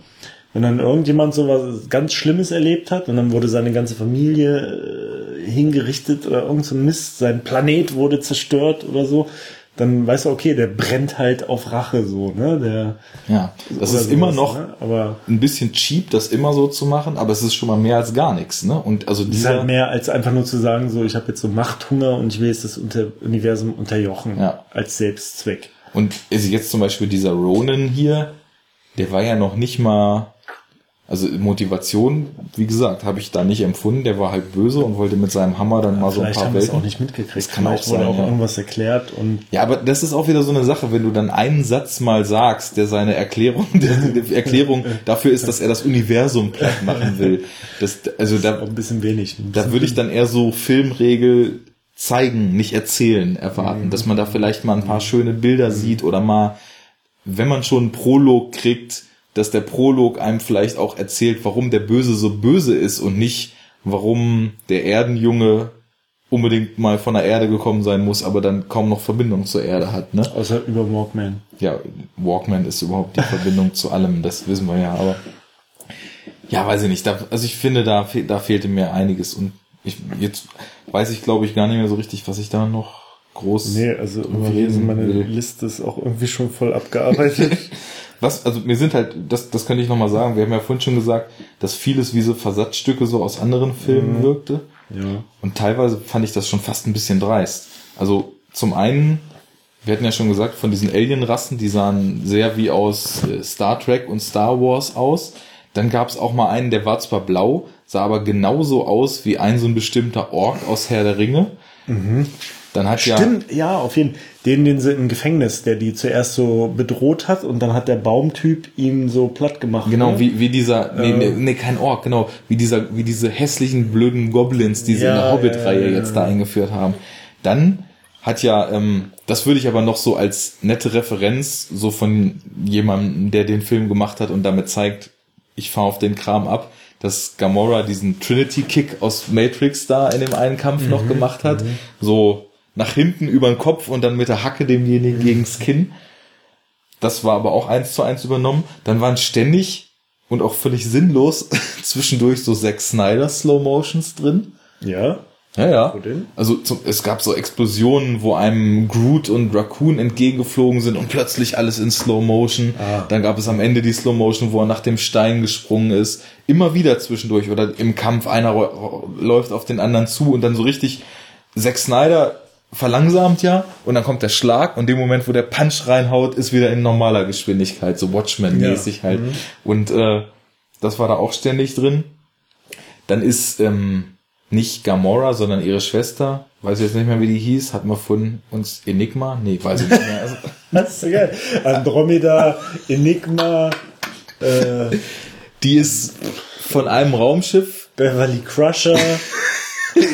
Wenn dann irgendjemand so was ganz Schlimmes erlebt hat und dann wurde seine ganze Familie äh, hingerichtet oder irgend so Mist, sein Planet wurde zerstört oder so, dann weißt du, okay, der brennt halt auf Rache so, ne? Der, ja, das ist immer noch ne? aber ein bisschen cheap, das immer so zu machen, aber es ist schon mal mehr als gar nichts, ne? Und also dieser, ist halt mehr als einfach nur zu sagen, so ich habe jetzt so Machthunger und ich will jetzt das Universum unterjochen ja. als Selbstzweck. Und ist jetzt zum Beispiel dieser Ronan hier, der war ja noch nicht mal also Motivation, wie gesagt, habe ich da nicht empfunden. Der war halt böse und wollte mit seinem Hammer dann mal so ein paar haben Welten. auch nicht mitgekriegt. Das kann auch wurde sein, auch ja. irgendwas erklärt und ja, aber das ist auch wieder so eine Sache, wenn du dann einen Satz mal sagst, der seine Erklärung, der, [LAUGHS] Erklärung dafür ist, dass er das Universum platt machen will. Das, also da ein bisschen wenig. Ein bisschen da würde ich dann eher so Filmregel zeigen, nicht erzählen erwarten, mhm. dass man da vielleicht mal ein paar schöne Bilder mhm. sieht oder mal, wenn man schon einen Prolog kriegt, dass der Prolog einem vielleicht auch erzählt, warum der Böse so böse ist und nicht, warum der Erdenjunge unbedingt mal von der Erde gekommen sein muss, aber dann kaum noch Verbindung zur Erde hat, ne? Außer über Walkman. Ja, Walkman ist überhaupt die Verbindung zu allem, das wissen wir ja, aber ja, weiß ich nicht. Da, also ich finde, da, da fehlte mir einiges und ich, jetzt weiß ich, glaube ich, gar nicht mehr so richtig, was ich da noch groß. Nee, also meine will. Liste ist auch irgendwie schon voll abgearbeitet. [LAUGHS] was, also mir sind halt, das, das könnte ich nochmal sagen, wir haben ja vorhin schon gesagt, dass vieles wie so Versatzstücke so aus anderen Filmen mhm. wirkte. Ja. Und teilweise fand ich das schon fast ein bisschen dreist. Also zum einen, wir hatten ja schon gesagt, von diesen Alien-Rassen, die sahen sehr wie aus äh, Star Trek und Star Wars aus. Dann gab es auch mal einen, der war zwar blau, sah aber genauso aus wie ein so ein bestimmter Ork aus Herr der Ringe. Mhm. Dann hat Stimmt, ja, ja, auf jeden Fall. Den, den sie im Gefängnis, der die zuerst so bedroht hat und dann hat der Baumtyp ihn so platt gemacht. Genau, ne? wie, wie dieser, nee, nee, nee, kein Ork, genau, wie dieser, wie diese hässlichen, blöden Goblins, die sie ja, in der Hobbit-Reihe ja, jetzt da eingeführt haben. Dann hat ja, ähm, das würde ich aber noch so als nette Referenz, so von jemandem, der den Film gemacht hat und damit zeigt, ich fahre auf den Kram ab, dass Gamora diesen Trinity-Kick aus Matrix da in dem einen Kampf mhm, noch gemacht hat. Mhm. So nach hinten über den Kopf und dann mit der Hacke demjenigen gegens Kinn. Das war aber auch eins zu eins übernommen. Dann waren ständig und auch völlig sinnlos [LAUGHS] zwischendurch so Zack Snyder Slow Motions drin. Ja. Ja, ja. Also zum, es gab so Explosionen, wo einem Groot und Raccoon entgegengeflogen sind und plötzlich alles in Slow Motion. Ah. Dann gab es am Ende die Slow Motion, wo er nach dem Stein gesprungen ist. Immer wieder zwischendurch oder im Kampf einer läuft auf den anderen zu und dann so richtig Zack Snyder verlangsamt ja und dann kommt der Schlag und dem Moment, wo der Punch reinhaut, ist wieder in normaler Geschwindigkeit, so Watchmen-mäßig ja. halt. Mhm. Und äh, das war da auch ständig drin. Dann ist ähm, nicht Gamora, sondern ihre Schwester, weiß ich jetzt nicht mehr, wie die hieß, hat man von uns Enigma? Nee, weiß ich nicht mehr. Also, [LAUGHS] das ist so geil. Andromeda, Enigma, äh, die ist von einem Raumschiff. Beverly Crusher. [LAUGHS]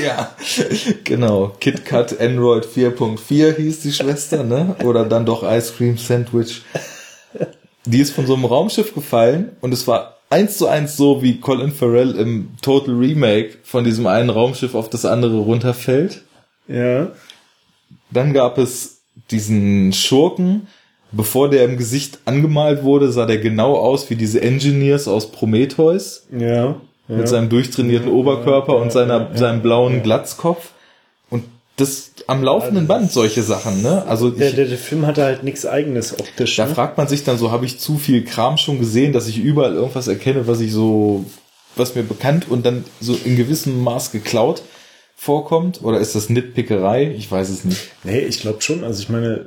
ja, [LAUGHS] genau. KitKat Android 4.4 hieß die Schwester, ne? Oder dann doch Ice Cream Sandwich. Die ist von so einem Raumschiff gefallen und es war eins zu eins so, wie Colin Farrell im Total Remake von diesem einen Raumschiff auf das andere runterfällt. Ja. Dann gab es diesen Schurken, bevor der im Gesicht angemalt wurde, sah der genau aus wie diese Engineers aus Prometheus. Ja ja. mit seinem durchtrainierten Oberkörper und seiner, seinem blauen Glatzkopf. Und das am laufenden Band solche Sachen, ne? Also der, der, der Film hatte halt nichts eigenes optisch. Da ne? fragt man sich dann so, habe ich zu viel Kram schon gesehen, dass ich überall irgendwas erkenne, was ich so, was mir bekannt und dann so in gewissem Maß geklaut vorkommt? Oder ist das Nitpickerei? Ich weiß es nicht. Nee, ich glaube schon. Also ich meine,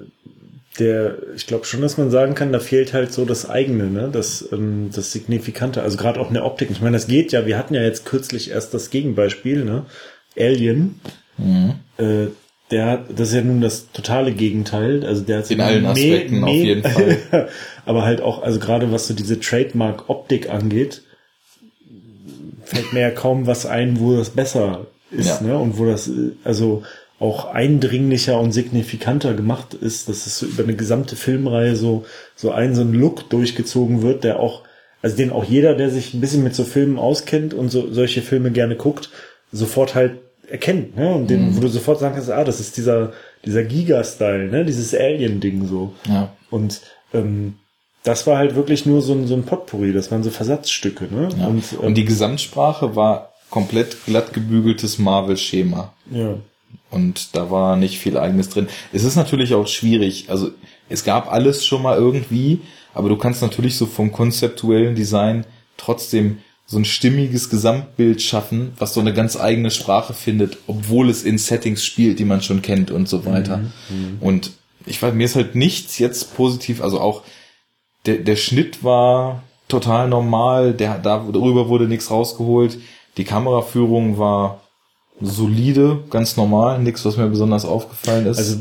der, ich glaube schon, dass man sagen kann, da fehlt halt so das eigene, ne, das, ähm, das Signifikante, also gerade auch in der Optik. Ich meine, das geht ja, wir hatten ja jetzt kürzlich erst das Gegenbeispiel, ne, Alien, mhm. äh, der hat, das ist ja nun das totale Gegenteil, also der hat in allen Aspekten auf jeden Fall, [LAUGHS] aber halt auch, also gerade was so diese Trademark-Optik angeht, fällt mir ja kaum was ein, wo das besser ist, Ja. ne? Und wo das äh, also auch eindringlicher und signifikanter gemacht ist, dass es so über eine gesamte Filmreihe so, so ein, so ein Look durchgezogen wird, der auch, also den auch jeder, der sich ein bisschen mit so Filmen auskennt und so, solche Filme gerne guckt, sofort halt erkennt, ne? Und den, wo du sofort sagen kannst, ah, das ist dieser, dieser Giga-Style, ne? Dieses Alien-Ding so. Ja. Und ähm, das war halt wirklich nur so ein, so ein Potpourri, das waren so Versatzstücke, ne? Ja. Und, Und, die Gesamtsprache war komplett glatt gebügeltes Marvel-Schema. ja. Und da war nicht viel eigenes drin. Es ist natürlich auch schwierig. Also es gab alles schon mal irgendwie, aber du kannst natürlich so vom konzeptuellen Design trotzdem so ein stimmiges Gesamtbild schaffen, was so eine ganz eigene Sprache findet, obwohl es in Settings spielt, die man schon kennt und so weiter. Und ich weiß, mir ist halt nichts jetzt positiv, also auch der, der Schnitt war total normal, der, darüber wurde nichts rausgeholt. Die Kameraführung war solide, ganz normal, nichts, was mir besonders aufgefallen ist. Also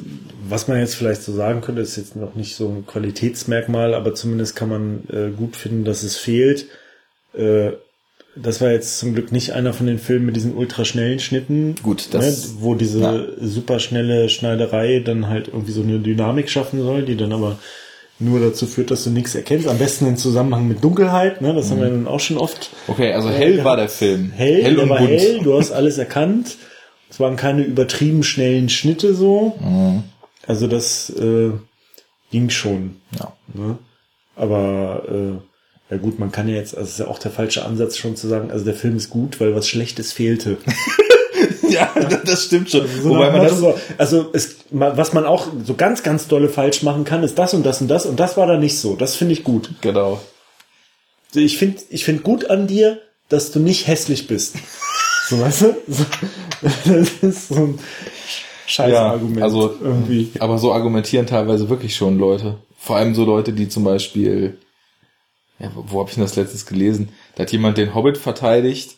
was man jetzt vielleicht so sagen könnte, ist jetzt noch nicht so ein Qualitätsmerkmal, aber zumindest kann man äh, gut finden, dass es fehlt. Äh, das war jetzt zum Glück nicht einer von den Filmen mit diesen ultraschnellen Schnitten. Gut, das- ne, wo diese ja. superschnelle Schneiderei dann halt irgendwie so eine Dynamik schaffen soll, die dann aber nur dazu führt, dass du nichts erkennst. Am besten im Zusammenhang mit Dunkelheit, ne? Das haben wir dann auch schon oft okay, also hell war der Film. hell, hell und war bunt. hell, du hast alles erkannt. Es waren keine übertrieben schnellen Schnitte so. Mhm. Also das äh, ging schon. Ja. Ne? Aber äh, ja gut, man kann ja jetzt, also es ist ja auch der falsche Ansatz schon zu sagen, also der Film ist gut, weil was Schlechtes fehlte. [LAUGHS] [LAUGHS] ja, das stimmt schon. So Wobei man das, so, also es, was man auch so ganz, ganz dolle falsch machen kann, ist das und das und das und das war da nicht so. Das finde ich gut. genau. Ich finde ich find gut an dir, dass du nicht hässlich bist. [LAUGHS] So, weißt du? So, das ist so ein Scheißargument. Ja, also- irgendwie. Aber so argumentieren teilweise wirklich schon Leute. Vor allem so Leute, die zum Beispiel, ja, wo, wo habe ich denn das letztes gelesen? Da hat jemand den Hobbit verteidigt.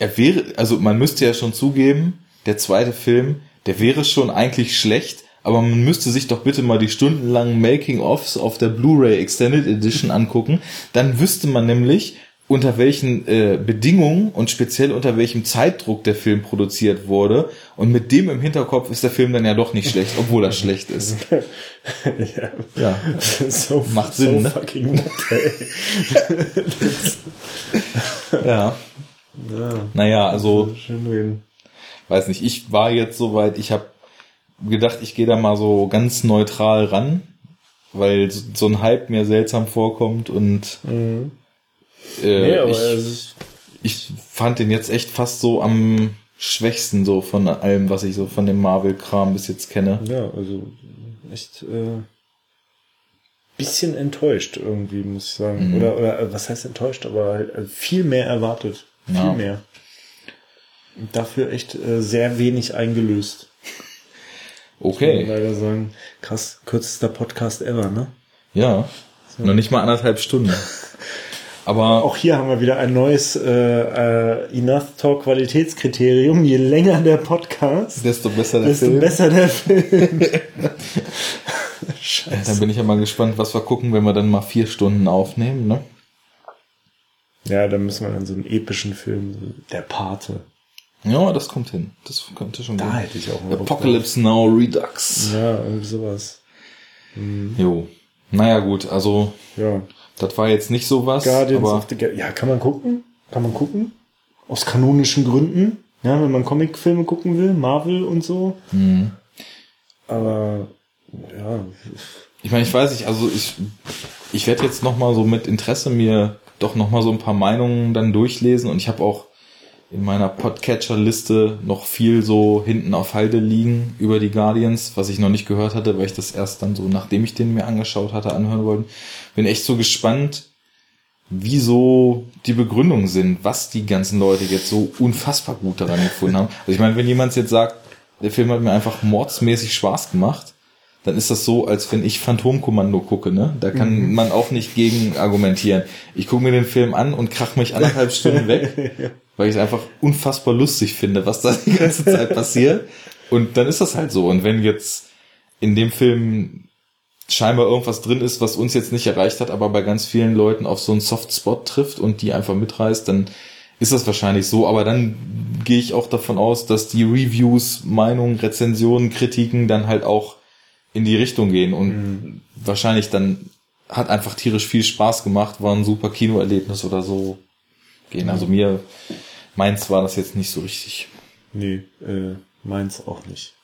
Er wäre, also man müsste ja schon zugeben, der zweite Film, der wäre schon eigentlich schlecht, aber man müsste sich doch bitte mal die stundenlangen Making-ofs auf der Blu-ray Extended Edition [LAUGHS] angucken. Dann wüsste man nämlich, unter welchen äh, Bedingungen und speziell unter welchem Zeitdruck der Film produziert wurde. Und mit dem im Hinterkopf ist der Film dann ja doch nicht schlecht, obwohl er schlecht ist. [LAUGHS] ja. Ja. [LAUGHS] So, Macht so Sinn, ne? fucking nett, ey. Ja. Ja, Naja, also, schön reden. weiß nicht, ich war jetzt soweit, ich habe gedacht, ich gehe da mal so ganz neutral ran, weil so ein Hype mir seltsam vorkommt und Mhm. äh, aber ich, ist, ich fand den jetzt echt fast so am schwächsten so von allem, was ich so von dem Marvel-Kram bis jetzt kenne. ja, also echt äh, bisschen enttäuscht irgendwie, muss ich sagen. Mhm. Oder, oder äh, was heißt enttäuscht, aber halt äh, viel mehr erwartet. Viel Ja. mehr. Und dafür echt äh, sehr wenig eingelöst. Muss man Okay, leider sagen. Krass, kürzester Podcast ever, ne? ja, noch nicht mal anderthalb Stunden. [LAUGHS] Aber Auch hier haben wir wieder ein neues äh, äh, Enough Talk Qualitätskriterium. Je länger der Podcast, desto besser der desto Film. besser der [LAUGHS] Film. Ja, Dann bin ich ja mal gespannt, was wir gucken, wenn wir dann mal vier Stunden aufnehmen, ne? Ja, dann müssen wir dann so einen epischen Film, so der Pate. Ja, das kommt hin. Das könnte schon Da gehen. hätte ich auch mal Apocalypse Now Redux. Ja, irgendwie sowas. Jo. Naja, gut, also Ja. das war jetzt nicht so was, Guardians aber of the Ja, kann man gucken. Kann man gucken. Aus kanonischen Gründen. Ja, wenn man Comicfilme gucken will, Marvel und so. Mhm. Aber ja, ich meine, ich weiß nicht, also ich ich werde jetzt noch mal so mit Interesse mir doch noch mal so ein paar Meinungen dann durchlesen und ich habe auch in meiner Podcatcher-Liste noch viel so hinten auf Halde liegen über die Guardians, was ich noch nicht gehört hatte, weil ich das erst dann so, nachdem ich den mir angeschaut hatte, anhören wollte. Bin echt so gespannt, wieso die Begründungen sind, was die ganzen Leute jetzt so unfassbar gut daran gefunden haben. Also ich meine, wenn jemand jetzt sagt, der Film hat mir einfach mordsmäßig Spaß gemacht, dann ist das so, als wenn ich Phantomkommando gucke, ne? Da kann man auch nicht gegen argumentieren. Ich gucke mir den Film an und krach mich anderthalb Stunden weg, [LAUGHS] weil ich es einfach unfassbar lustig finde, was da die ganze Zeit [LAUGHS] passiert. Und dann ist das halt so. Und wenn jetzt in dem Film scheinbar irgendwas drin ist, was uns jetzt nicht erreicht hat, aber bei ganz vielen Leuten auf so einen Softspot trifft und die einfach mitreißt, dann ist das wahrscheinlich so, aber dann gehe ich auch davon aus, dass die Reviews, Meinungen, Rezensionen, Kritiken dann halt auch in die Richtung gehen und mhm. wahrscheinlich dann hat einfach tierisch viel Spaß gemacht, war ein super Kinoerlebnis oder so gehen. Also mir, meins war das jetzt nicht so richtig. Nee, äh, meins auch nicht.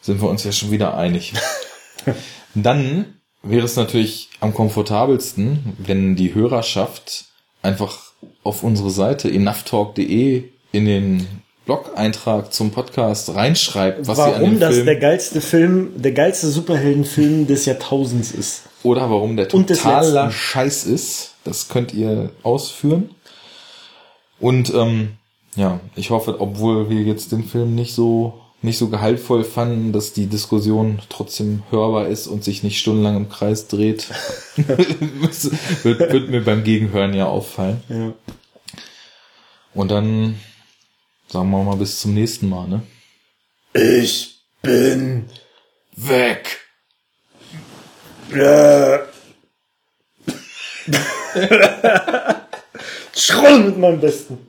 Sind wir uns ja schon wieder einig. [LAUGHS] [LAUGHS] dann wäre es natürlich am komfortabelsten, wenn die Hörerschaft einfach auf unsere Seite enoughtalk.de in den Blog-Eintrag zum Podcast reinschreibt, was warum sie an dem das Film der geilste Film, der geilste Superheldenfilm des Jahrtausends ist. Oder warum der totaler Scheiß ist. Das könnt ihr ausführen. Und ähm, ja, ich hoffe, obwohl wir jetzt den Film nicht so nicht so gehaltvoll fanden, dass die Diskussion trotzdem hörbar ist und sich nicht stundenlang im Kreis dreht. [LAUGHS] wird, wird mir beim Gegenhören ja auffallen. Ja. Und dann sagen wir mal bis zum nächsten Mal, ne? Ich bin weg. Ja. [LAUGHS] Schroll mit meinem Besten.